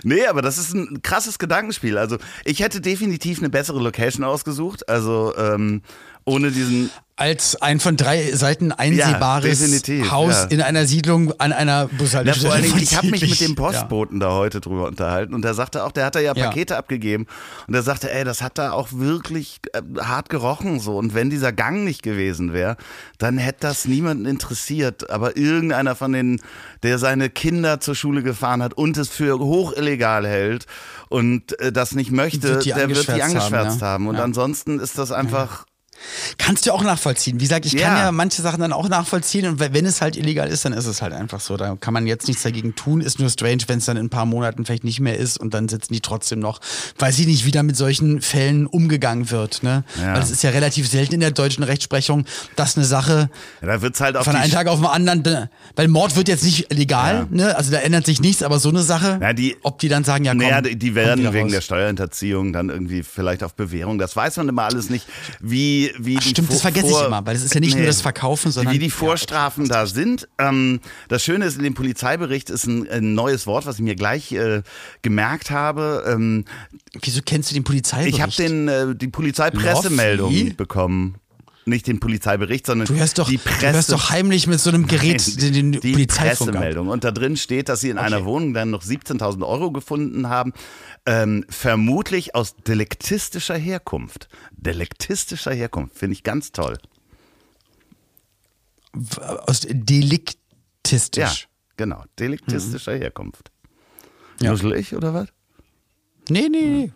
nee, aber das ist ein krasses Gedankenspiel. Also ich hätte definitiv eine bessere Location ausgesucht. Also ähm, ohne diesen. Als ein von drei Seiten einsehbares definitiv, Haus ja. in einer Siedlung an einer Ja, Bushaltestelle. vor allen Dingen, ich habe mich mit dem Ja. Postboten da heute drüber unterhalten und der sagte auch, der hat da ja Ja. Pakete abgegeben und der sagte, ey, das hat da auch wirklich äh, hart gerochen so und wenn dieser Gang nicht gewesen wäre, dann hätte das niemanden interessiert, aber irgendeiner von den, der seine Kinder zur Schule gefahren hat und es für hoch illegal hält und äh, das nicht möchte, der wird die angeschwärzt haben, ja. haben und Ja. ansonsten ist das einfach Kannst du auch nachvollziehen. Wie gesagt, ich kann Ja. ja manche Sachen dann auch nachvollziehen und wenn es halt illegal ist, dann ist es halt einfach so. Da kann man jetzt nichts dagegen tun. Ist nur strange, wenn es dann in ein paar Monaten vielleicht nicht mehr ist und dann sitzen die trotzdem noch. Weiß ich nicht, wie da mit solchen Fällen umgegangen wird. Ne? Ja. Weil es ist ja relativ selten in der deutschen Rechtsprechung, dass eine Sache ja, halt von einem Tag auf den anderen, weil Mord wird jetzt nicht legal, ne? also da ändert sich nichts, aber so eine Sache, Ja, die- ob die dann sagen, ja komm, Naja, die, werden wieder wegen raus. der Steuerhinterziehung dann irgendwie vielleicht auf Bewährung. Das weiß man immer alles nicht, wie, wie Ach, stimmt, das vergesse ich immer, weil es ist ja nicht nur das Verkaufen, sondern- wie die Ja, Vorstrafen da sind. Ähm, das Schöne ist, in dem Polizeibericht ist ein, ein neues Wort, was ich mir gleich äh, gemerkt habe. Ähm, Wieso kennst du den Polizeibericht? ich habe den äh, die Polizeipressemeldung bekommen. Nicht den Polizeibericht, sondern Du hörst doch, die du Presse. hörst doch heimlich mit so einem Gerät den, den die. Pressemeldung. Und da drin steht, dass sie in einer Wohnung dann noch 17.000 Euro gefunden haben. Ähm, vermutlich aus delektistischer Herkunft. Delektistischer Herkunft, finde ich ganz toll. Aus deliktistisch. Ja, genau. Delektistischer Herkunft. Mhm. Ja. Nuschel ich oder was? Nee, nee, nee.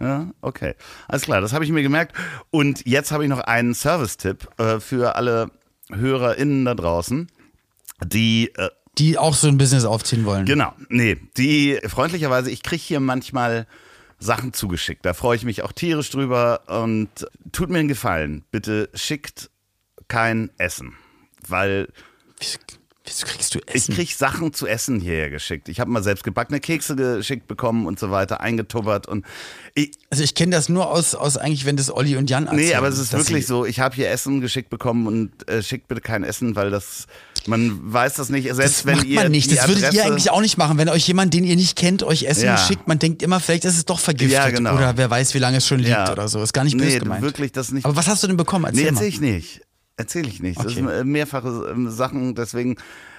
Ja, okay. Alles klar, das habe ich mir gemerkt. Und jetzt habe ich noch einen Service-Tipp äh, für alle HörerInnen da draußen, die äh, Die auch so ein Business aufziehen wollen. Genau, nee, die freundlicherweise, ich kriege hier manchmal Sachen zugeschickt. Da freue ich mich auch tierisch drüber und tut mir einen Gefallen, bitte schickt kein Essen, weil Wieso, kriegst du ich Essen? krieg Sachen zu essen hierher geschickt. Ich habe mal selbst gebackene Kekse geschickt bekommen und so weiter, eingetubbert und ich, also ich kenne das nur aus, aus eigentlich, wenn das Olli und Jan erzählen. Nee, aber es ist wirklich so, ich habe hier Essen geschickt bekommen und äh, schickt bitte kein Essen, weil das, man weiß das nicht, selbst Das wenn macht ihr man nicht. Das würdet ihr Adresse- eigentlich auch nicht machen, wenn euch jemand, den ihr nicht kennt, euch Essen Ja. schickt. Man denkt immer, vielleicht ist es doch vergiftet Ja, genau. oder wer weiß, wie lange es schon liegt Ja. oder so. Ist gar nicht böse nee, gemeint. wirklich das nicht. Aber was hast du denn bekommen? Nee, Erzähl mal. erzähl ich nicht. Erzähl ich nicht. Das Okay. sind äh, mehrfache ähm, Sachen, deswegen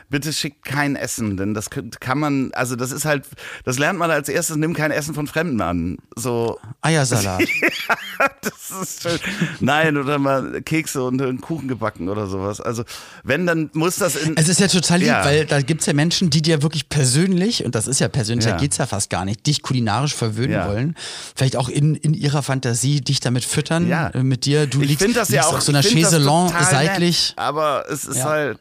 bitte schickt kein Essen, denn das kann man, also das ist halt, das lernt man als erstes, nimm kein Essen von Fremden an. So, Eiersalat. das ist schön. Nein, oder mal Kekse und einen Kuchen gebacken oder sowas. Also, wenn, dann muss das in. Es ist ja total lieb, Ja. weil da gibt's ja Menschen, die dir wirklich persönlich, und das ist ja persönlich, Ja. da geht's ja fast gar nicht, dich kulinarisch verwöhnen Ja. wollen. Vielleicht auch in, in ihrer Fantasie dich damit füttern, Ja. äh, mit dir. Du ich liegst, finde das ja liegst auch auf so einer Chaiselon seitlich, Nett, aber es ist Ja. halt.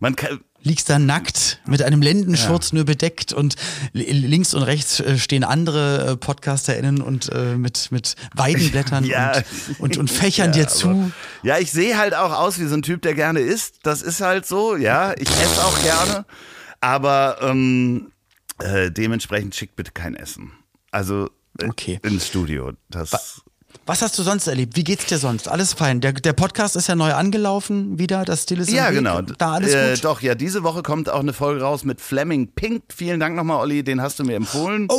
Man kann, liegst da nackt mit einem Lendenschurz nur bedeckt und li- links und rechts äh, stehen andere äh, PodcasterInnen und äh, mit, mit Weidenblättern Ja. und, und, und fächern Ja, dir zu. Ja, ich sehe halt auch aus wie so ein Typ, der gerne isst. Das ist halt so, ja. Ich esse auch gerne. Aber ähm, äh, dementsprechend schickt bitte kein Essen. Also Okay. ins Studio. Das. Was hast du sonst erlebt? Wie geht's dir sonst? Alles fein. Der, der Podcast ist ja neu angelaufen wieder. Das Stil ist Ja, genau. Da alles äh, gut. Doch, ja, diese Woche kommt auch eine Folge raus mit Fleming Pink. Vielen Dank nochmal, Olli, den hast du mir empfohlen. Oh,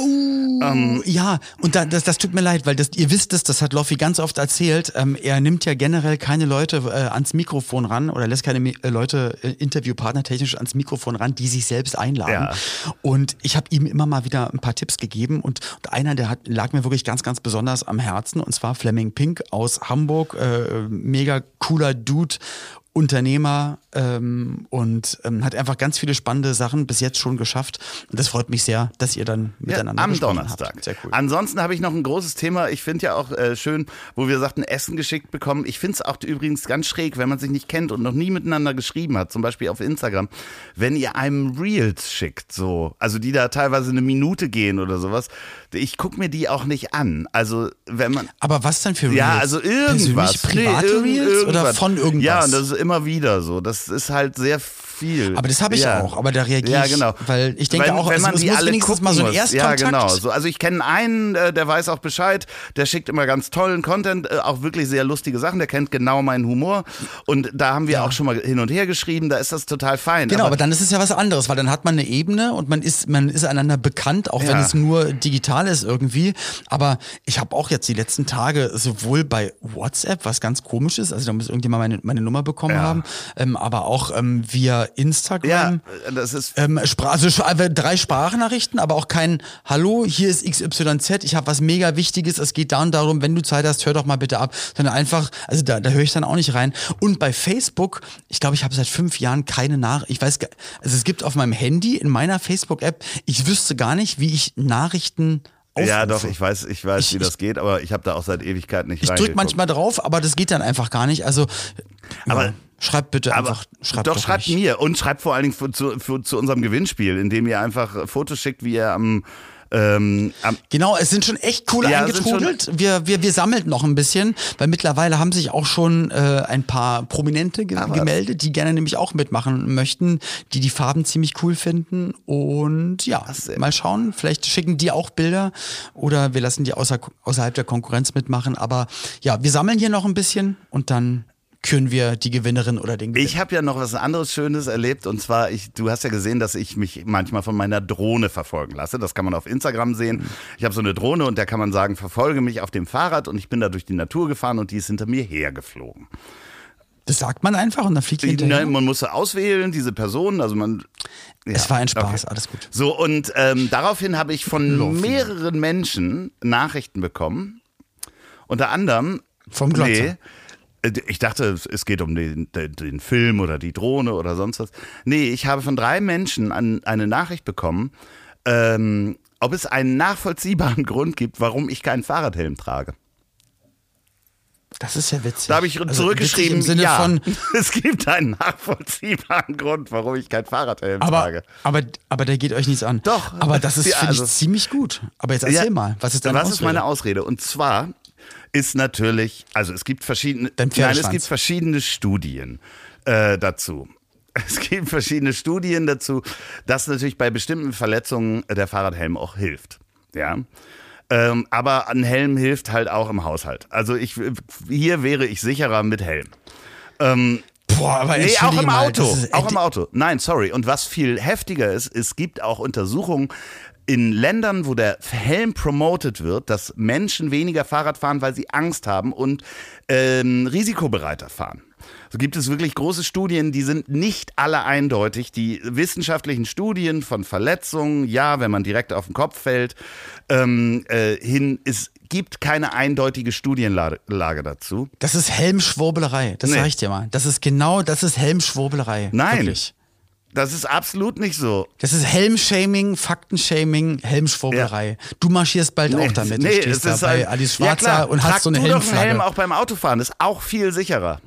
Ähm, ja, und da, das, das tut mir leid, weil das, ihr wisst es, das hat Loffi ganz oft erzählt. Ähm, er nimmt ja generell keine Leute äh, ans Mikrofon ran oder lässt keine Mi- äh, Leute äh, Interviewpartner technisch ans Mikrofon ran, die sich selbst einladen. Ja. Und ich habe ihm immer mal wieder ein paar Tipps gegeben und, und einer, der hat, lag mir wirklich ganz, ganz besonders am Herzen und zwar Fleming Pink aus Hamburg, äh, mega cooler Dude. Unternehmer ähm, und ähm, hat einfach ganz viele spannende Sachen bis jetzt schon geschafft. Und das freut mich sehr, dass ihr dann miteinander Ja, am Donnerstag. Habt. Sehr cool. Ansonsten habe ich noch ein großes Thema. Ich finde ja auch äh, schön, wo wir sagten, Essen geschickt bekommen. Ich finde es auch übrigens ganz schräg, wenn man sich nicht kennt und noch nie miteinander geschrieben hat, zum Beispiel auf Instagram, wenn ihr einem Reels schickt, so, also die da teilweise eine Minute gehen oder sowas. Ich gucke mir die auch nicht an. Also wenn man Aber was denn für Reels? ja, also irgendwas. Persönlich private Nee, irgend- Reels oder irgendwas. von irgendwas? Ja, und das ist immer wieder so. Das das ist halt sehr viel. Aber das habe ich ja. auch, aber da reagiere ja, ich, genau. weil ich denke wenn, auch, wenn man es die muss alle wenigstens gucken mal so ein. Erstkontakt. Ja, genau. So, also ich kenne einen, äh, der weiß auch Bescheid, der schickt immer ganz tollen Content, äh, auch wirklich sehr lustige Sachen, der kennt genau meinen Humor und da haben wir auch schon mal hin und her geschrieben, da ist das total fein. Genau, aber, dann ist es ja was anderes, weil dann hat man eine Ebene und man ist, man ist einander bekannt, auch wenn Ja. es nur digital ist irgendwie. Aber ich habe auch jetzt die letzten Tage sowohl bei WhatsApp, was ganz komisch ist, also da muss irgendjemand meine, meine Nummer bekommen Ja. haben, ähm, aber auch ähm, via Instagram. ja, das ist Ähm, also äh, drei Sprachnachrichten, aber auch kein Hallo, hier ist XYZ, ich habe was mega Wichtiges, es geht da und darum, wenn du Zeit hast, hör doch mal bitte ab. Sondern einfach, also da, da höre ich dann auch nicht rein. Und bei Facebook, ich glaube, ich habe seit fünf Jahren keine Nach... Ich weiß, also es gibt auf meinem Handy, in meiner Facebook-App, ich wüsste gar nicht, wie ich Nachrichten aufrufe. ja, doch, ich weiß, ich weiß, Ich- wie das geht, aber ich habe da auch seit Ewigkeit nicht Ich drücke manchmal drauf, aber das geht dann einfach gar nicht. Also, Aber- ja, schreibt bitte Aber einfach, schreibt doch, schreibt nicht. mir und schreibt vor allen Dingen für, zu, für, zu unserem Gewinnspiel, indem ihr einfach Fotos schickt, wie ihr am, ähm, Genau, es sind schon echt coole Ja, eingetrudelt. Wir, wir, wir sammeln noch ein bisschen, weil mittlerweile haben sich auch schon äh, ein paar Prominente ge Aber- gemeldet, die gerne nämlich auch mitmachen möchten, die die Farben ziemlich cool finden. Und ja, mal schauen, vielleicht schicken die auch Bilder oder wir lassen die außer, außerhalb der Konkurrenz mitmachen. Aber ja, wir sammeln hier noch ein bisschen und dann küren wir die Gewinnerin oder den Gewinner. Ich habe ja noch was anderes Schönes erlebt und zwar, ich, du hast ja gesehen, dass ich mich manchmal von meiner Drohne verfolgen lasse. Das kann man auf Instagram sehen. Ich habe so eine Drohne und der kann man sagen, verfolge mich auf dem Fahrrad und ich bin da durch die Natur gefahren und die ist hinter mir hergeflogen. das sagt man einfach und dann fliegt die hinterher. Nein, man musste auswählen, diese Person, also man. Ja, es war ein Spaß, okay. alles gut. So, und ähm, daraufhin habe ich von Laufen. mehreren Menschen Nachrichten bekommen. Unter anderem. Vom Glotzer. Nee, ich dachte, es- geht um den, den, den Film oder die Drohne oder sonst was. Nee, ich habe von drei Menschen an, eine Nachricht bekommen, ähm, ob es einen nachvollziehbaren Grund gibt, warum ich keinen Fahrradhelm trage. Das ist ja witzig. Da habe ich Also zurückgeschrieben, im Sinne ja, von, es gibt einen nachvollziehbaren Grund, warum ich keinen Fahrradhelm Aber, trage. aber, aber der geht euch nichts an. Doch. Aber das ist, Ja, finde also- ich, ziemlich gut. Aber jetzt erzähl Ja, mal, was ist deine Was ist Ausrede? meine Ausrede? Und zwar ist natürlich, also es gibt verschiedene, nein, es gibt verschiedene Studien äh, dazu. Es gibt verschiedene Studien dazu, dass natürlich bei bestimmten Verletzungen der Fahrradhelm auch hilft. Ja. Ähm, aber ein Helm hilft halt auch im Haushalt. Also ich, hier wäre ich sicherer mit Helm. Boah, aber Nee, auch im Auto. Auch im Auto. Nein, sorry. Und was viel heftiger ist, es gibt auch Untersuchungen in Ländern, wo der Helm promoted wird, dass Menschen weniger Fahrrad fahren, weil sie Angst haben und ähm, risikobereiter fahren. So gibt es wirklich große Studien, die sind nicht alle eindeutig. Die wissenschaftlichen Studien von Verletzungen, ja, wenn man direkt auf den Kopf fällt, ähm, äh, hin, es gibt keine eindeutige Studienlage Lage dazu. Das ist Helmschwurbelerei. Das Nee. sag ich dir mal. Das ist genau, das ist Helmschwurbelerei. Nein. Wirklich. Das ist absolut nicht so. Das ist Helmshaming, Faktenshaming, Helmschwurbelerei. Du marschierst bald auch damit. du es stehst da ist bei ein- Alice ja, Schwarzer klar, und hast so eine du doch einen Helmflagge. Helm auch beim Autofahren, ist auch viel sicherer.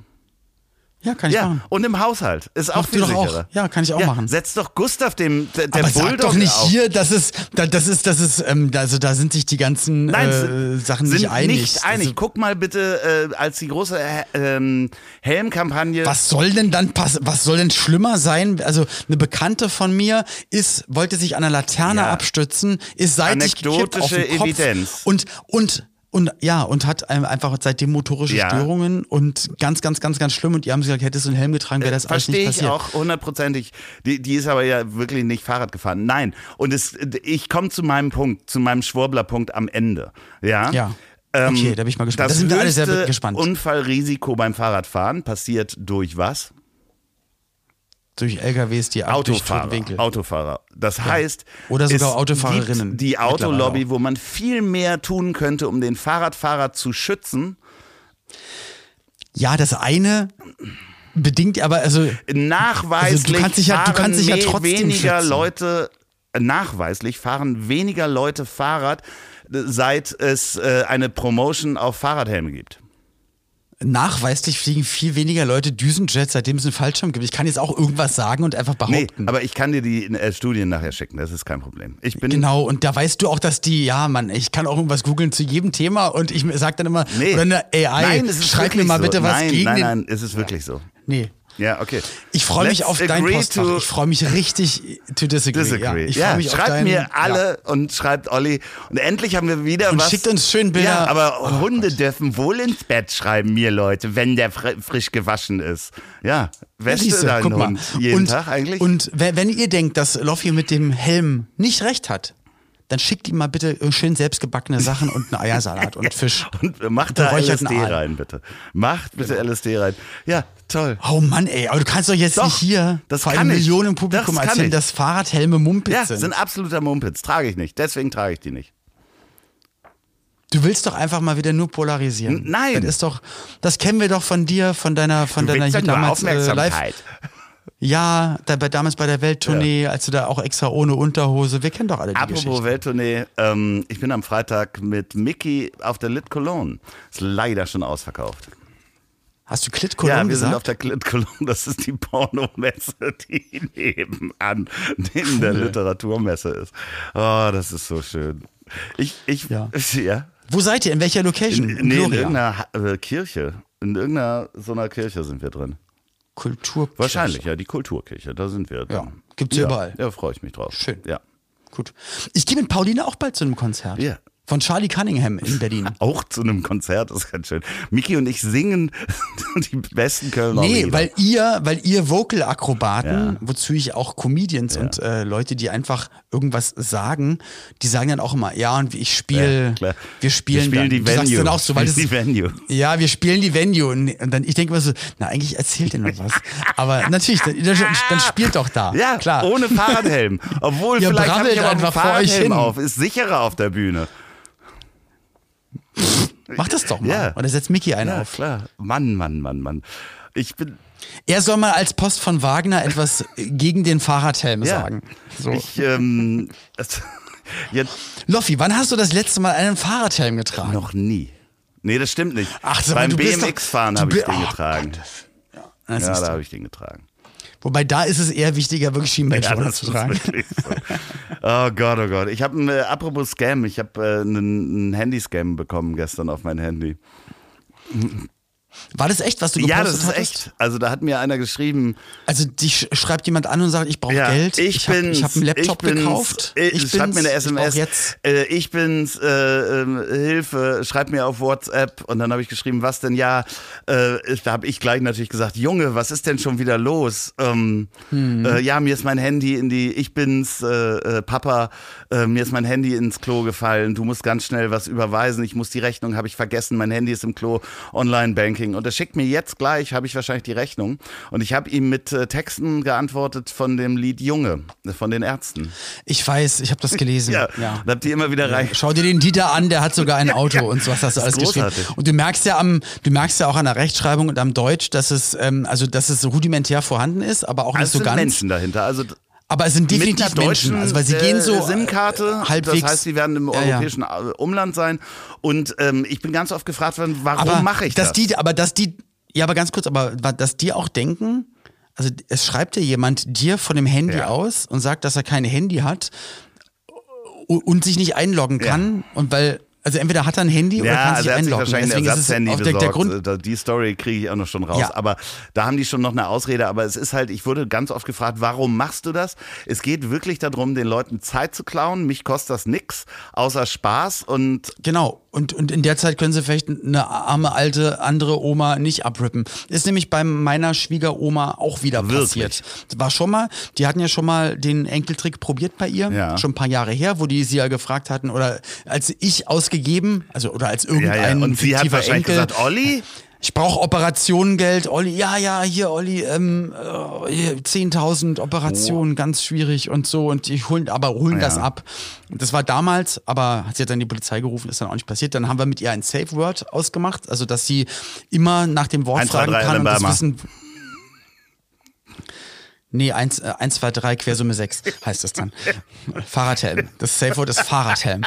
Ja, kann ich Ja, machen. und im Haushalt ist auch Mach viel doch auch. sicherer. Ja, kann ich auch machen. Setz doch Gustav dem der, der Aber sag Bulldog doch nicht auf. hier, das ist, da- das ist, das ist, ähm, also da sind sich die ganzen Nein, äh, Sachen sind nicht einig. Nicht einig. Also, Guck mal bitte, äh, als die große äh, ähm, Helmkampagne. was soll denn dann pass was soll denn schlimmer sein? Also eine Bekannte von mir ist, wollte sich an einer Laterne Ja. abstützen, ist seitlich gekippt auf Anekdotische den Kopf Evidenz. und und und ja, und hat einfach seitdem motorische Ja. Störungen und ganz, ganz, ganz, ganz schlimm. Und die haben gesagt, hättest du einen Helm getragen, wäre das alles nicht Verstehe ich passiert. auch hundertprozentig. Die, die ist aber ja wirklich nicht Fahrrad gefahren. Nein. Und es, ich komme zu meinem Punkt, zu meinem Schwurbler-Punkt am Ende. Ja. Ja. Ähm, Okay, da bin ich mal gespannt. Das Da sind wir alle sehr gespannt. Unfallrisiko beim Fahrradfahren passiert durch was? Durch LKWs, die Autofahrer. Winkel. Autofahrer. Das heißt, Oder sogar Autofahrerinnen die Autolobby, wo man viel mehr tun könnte, um den Fahrradfahrer zu schützen. Ja, das eine bedingt aber, also Nachweislich Also du kannst dich ja- du fahren kannst dich ja trotzdem weniger schützen. Leute, äh, nachweislich fahren weniger Leute Fahrrad, äh, seit es äh, eine Promotion auf Fahrradhelme gibt. Nachweislich fliegen viel weniger Leute Düsenjets, seitdem es einen Fallschirm gibt. Ich kann jetzt auch irgendwas sagen und einfach Nee, behaupten. aber ich kann dir die äh, Studien nachher schicken, das ist kein Problem. Ich bin Genau, und da weißt du auch, dass die, ja, Mann, ich kann auch irgendwas googeln zu jedem Thema und ich sag dann immer, Nee. oder eine AI, Nein, schreib mir mal so. bitte was nein, gegen Nein, den. nein, es ist wirklich so. Nee. Ja, okay. Ich freue mich auf dein Postfach. Ich freue mich richtig to disagree. disagree. Ja, ich Ja, mich auf schreibt dein, mir alle und schreibt Olli. Und endlich haben wir wieder Und was. schickt uns schön Bilder. Ja, aber Oh Hunde dürfen wohl ins Bett, schreiben mir Leute, wenn der fr frisch gewaschen ist. Ja, Ja, siehste, du deinen. Hund jeden und, Tag eigentlich? Und wenn, wenn ihr denkt, dass Loffi mit dem Helm nicht recht hat, dann schickt ihm mal bitte schön selbstgebackene Sachen und einen Eiersalat und Fisch. Und macht da LSD rein, bitte. Macht bitte LSD rein. Ja, toll. Oh Mann, ey, aber du kannst doch jetzt Doch, nicht hier das vor einem. Millionen Publikum Das erzählen, dass Fahrradhelme Mumpitz Ja, sind. sind absoluter Mumpitz. Trage ich nicht. Deswegen trage ich die nicht. Du willst doch einfach mal wieder nur polarisieren. Nein. Das ist doch, das kennen wir doch von dir, von deiner, von Du deiner hier ja damals äh, live. Ja, da, bei, damals bei der Welttournee, als du da auch extra ohne Unterhose. Wir kennen doch alle die Apropos. Welttournee, ähm, ich bin am Freitag mit Mickey auf der Lit Cologne. Ist leider schon ausverkauft. Hast du Clit Ja, Cologne wir sind gesagt? auf der Lit Cologne. Das ist die Pornomesse, die nebenan, neben der Literaturmesse ist. Oh, das ist so schön. Ich, ich, Ja. ja. Wo seid ihr? In welcher Location? In, in Gloria? irgendeiner äh, Kirche. In irgendeiner so einer Kirche sind wir drin. Kultur. Wahrscheinlich, ja, die Kulturkirche, da sind wir. Drin. gibt's ja, überall. Ja, freue ich mich drauf. Schön. Ja. Gut. Ich gehe mit Pauline auch bald zu einem Konzert. Ja. Von Charlie Cunningham in Berlin. Auch zu einem Konzert, das ist ganz schön. Miki und ich singen die besten Kölner Nee, Lieder. weil ihr, weil ihr Vocal-Akrobaten, Ja. wozu ich auch Comedians und äh, Leute, die einfach irgendwas sagen, die sagen dann auch immer, ja, und ich spiele, Ja, wir spielen, wir spielen dann. die Du sagst Venue. dann auch so, weil das, die Venue. ja, wir spielen die Venue und, dann, ich denke immer so, na, eigentlich erzählt ihr noch was. Aber natürlich, dann, dann spielt doch da. Ja, klar. ohne Fahrradhelm. Obwohl, Ihr vielleicht habe ich aber einfach Fahrradhelm auf. Ist sicherer auf der Bühne. Mach das doch mal. Ja. Oder setzt Mickey einen Ja, auf. klar. Mann, Mann, Mann, Mann. Ich bin, Er soll mal als Post von Wagner etwas gegen den Fahrradhelm ja. sagen. So. Ich, ähm, jetzt Loffi, wann hast du das letzte Mal einen Fahrradhelm getragen? noch nie. Nee, das stimmt nicht. Ach, Beim BMX-Fahren habe ich bi- den oh getragen. Ja, da habe ich den getragen. Wobei da ist es eher wichtiger, wirklich das zu tragen. so. Oh Gott, oh Gott. Ich habe, äh, apropos Scam, ich habe äh, einen, einen Handy-Scam bekommen gestern auf mein Handy. War das echt, was du gepostet Ja, das ist hattest? echt. Also da hat mir einer geschrieben, Also dich schreibt jemand an und sagt, ich brauche ja, Geld. ich hab, bin's, ich habe einen Laptop ich bin's, gekauft. Äh, ich schreib mir eine bin's, ich SMS. jetzt. Äh, ich bin's, äh, ähm, Hilfe, schreib mir auf WhatsApp. Und dann habe ich geschrieben, was denn? Ja, äh, da habe ich gleich natürlich gesagt, Junge, was ist denn schon wieder los? Ähm, Hm. äh, ja, mir ist mein Handy in die, ich bin's, Papa, mir ist mein Handy ins Klo gefallen. Du musst ganz schnell was überweisen. Ich muss die Rechnung, habe ich vergessen. Mein Handy ist im Klo, Online-Banking. Und er schickt mir jetzt gleich, habe ich wahrscheinlich die Rechnung. Und ich habe ihm mit äh, Texten geantwortet von dem Lied Junge, von den Ärzten. Ich weiß, ich habe das gelesen. Ja, ja. da habt ihr immer wieder rein. Schau dir den Dieter an, der hat sogar ein Auto und so was hast du alles geschrieben. Und du merkst ja am, du merkst ja auch an der Rechtschreibung und am Deutsch, dass es, ähm, also dass es rudimentär vorhanden ist, aber auch nicht Also so sind ganz. Menschen dahinter. Also Aber es sind mit definitiv deutschen Menschen, also weil sie gehen so äh, SIM-Karte. äh, halbwegs. Das heißt, sie werden im Ja, ja. europäischen äh, Umland sein. Und ähm, ich bin ganz oft gefragt worden, warum mache ich dass das? Die, aber dass die, ja, aber ganz kurz, aber dass die auch denken, also es schreibt ja jemand dir von dem Handy Ja. aus und sagt, dass er kein Handy hat und sich nicht einloggen Ja. kann und weil, also entweder hat er ein Handy oder Ja, kann also sich er hat sich einloggen. wahrscheinlich ein Deswegen ist es Ersatzhandy auch der, der besorgt. Grund, Die Story kriege ich auch noch schon raus. Ja. Aber da haben die schon noch eine Ausrede. Aber es ist halt, ich wurde ganz oft gefragt, warum machst du das? Es geht wirklich darum, den Leuten Zeit zu klauen. Mich kostet das nix, außer Spaß. Und Genau. Und, und in der Zeit können sie vielleicht eine arme, alte, andere Oma nicht abrippen. Ist nämlich bei meiner Schwiegeroma auch wieder Wirklich? passiert. War schon mal, die hatten ja schon mal den Enkeltrick probiert bei ihr, Ja. schon ein paar Jahre her, wo die sie ja gefragt hatten, oder als ich ausgegeben, also oder als ja, irgendein ja. Und sie hat wahrscheinlich Enkel, gesagt, Olli, ich brauche Operationengeld, Olli, ja, ja, hier, Olli, ähm, äh, hier, 10.000 Operationen, ganz schwierig und so und die holen, aber holen das Ja. ab. Und das war damals, aber hat sie hat dann die Polizei gerufen, ist dann auch nicht passiert. Dann haben wir mit ihr ein Safe Word ausgemacht, also dass sie immer nach dem Wort 1, 2, fragen 3 kann und das wissen. Nee, 1, äh, 1, 2, 3, Quersumme 6 heißt es dann. Fahrradhelm. Das Safe Word ist Fahrradhelm.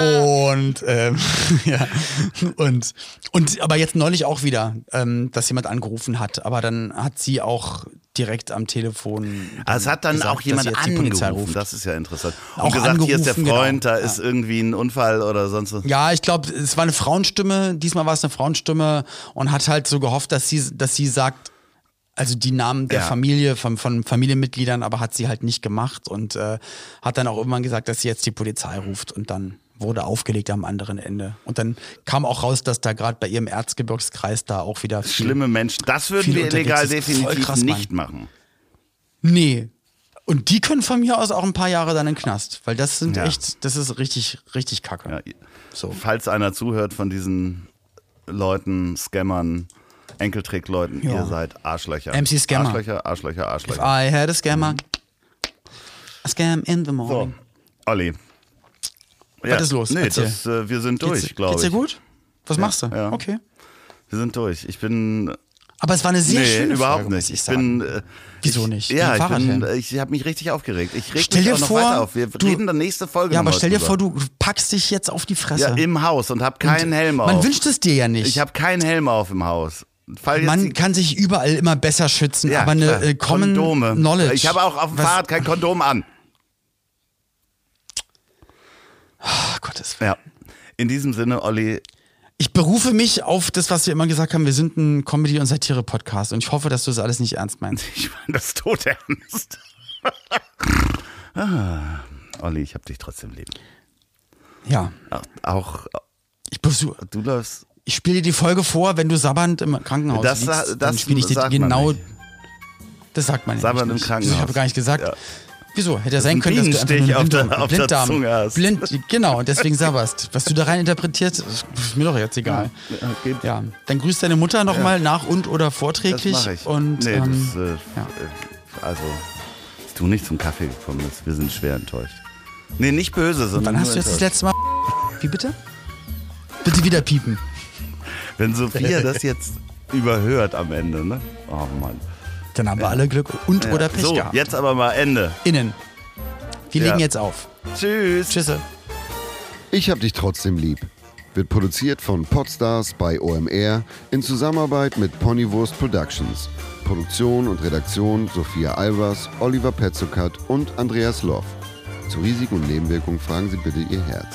Und, ähm, ja. Und, und, aber jetzt neulich auch wieder, ähm, dass jemand angerufen hat. Aber dann hat sie auch direkt am Telefon. Also es hat dann gesagt, auch jemand angerufen. Das ist ja interessant. Und Auch gesagt, hier ist der angerufen, genau. Freund, da Ja. ist irgendwie ein Unfall oder sonst was. Ja, ich glaube, es war eine Frauenstimme. Diesmal war es eine Frauenstimme und hat halt so gehofft, dass sie, dass sie sagt, Also die Namen der Ja. Familie, von, von Familienmitgliedern, aber hat sie halt nicht gemacht und äh, hat dann auch irgendwann gesagt, dass sie jetzt die Polizei ruft und dann wurde aufgelegt am anderen Ende. Und dann kam auch raus, dass da gerade bei ihrem Erzgebirgskreis da auch wieder viel, Schlimme Menschen. Das würden wir illegal definitiv krass, Mann. nicht machen. Nee. Und die können von mir aus auch ein paar Jahre dann in den Knast, weil das sind Ja. echt, das ist richtig, richtig kacke. Ja, So. Falls einer zuhört von diesen Leuten, Scammern, Enkeltrick-Leuten, Ja. ihr seid Arschlöcher. MC Scammer. Arschlöcher, Arschlöcher, If Arschlöcher. I had a scammer, a scam in the So, morning. Olli. Was ist los? Nee, das, äh, wir sind Geht's- durch, glaube Geht's ich. dir gut? Was machst du? ja. Okay. Wir sind durch. Ich bin. Aber es war eine sehr nee, schöne überhaupt Folge, nicht. ich Ich sagen. bin. Äh, Wieso ich, nicht? Ja, Wegen ich, bin, ich habe mich richtig aufgeregt. Ich reg Stell mich dir auch noch vor, weiter auf. Wir du- reden dann nächste Folge Ja, aber stell dir vor, du packst dich jetzt auf die Fresse. Ja, im Haus und habe keinen Helm auf. Man wünscht es dir ja nicht. ich habe keinen Helm auf im Haus. Fall Man kann sich überall immer besser schützen, ja, aber eine äh, Common Kondome. Knowledge. Ich habe auch auf dem Was- Fahrrad kein Kondom an. Ach, Gottes Willen. Ja. In diesem Sinne, Olli, Ich berufe mich auf das, was wir immer gesagt haben. Wir sind ein Comedy- und Satire-Podcast und ich hoffe, dass du das alles nicht ernst meinst. ich meine das tot ernst. ah, Olli, ich habe dich trotzdem lieb. Ja. Auch, auch Ich, besu- du läufst. Ich spiele dir die Folge vor, wenn du sabbernd im Krankenhaus Das liegst. sa- dann das spiele ich dir genau. Das sagt man ja Sabbernd nicht. im Krankenhaus. Ich habe gar nicht gesagt. Ja. Wieso? Hätte ja sein ein können, dass du einfach einen auf der- Blinddarm, auf der Blinddarm, Zunge hast. Blind, genau, und deswegen sabberst. Was du da rein interpretierst, ist mir doch jetzt egal. Ja. Ja, dann grüß deine Mutter nochmal nach und oder Das vorträglich. mache ich. Und nee, ähm, das, äh, ja. äh, also, dass du nicht zum Kaffee gekommen bist. Wir sind schwer enttäuscht. Nee, nicht böse, sondern wann hast du jetzt das letzte Mal. Wie bitte? Bitte wieder piepen. Wenn Sophia das jetzt überhört am Ende, ne? Oh Mann. Dann haben wir alle Glück und Ja. oder Pech so, gehabt. jetzt aber mal Ende. Innen. Wir Ja. legen jetzt auf. Tschüss. Tschüsse. Ich hab dich trotzdem lieb. Wird produziert von Podstars bei OMR in Zusammenarbeit mit Ponywurst Productions. Produktion und Redaktion Sophia Albers, Oliver Petzokat und Andreas Loff. Zu Risiken und Nebenwirkungen fragen Sie bitte Ihr Herz.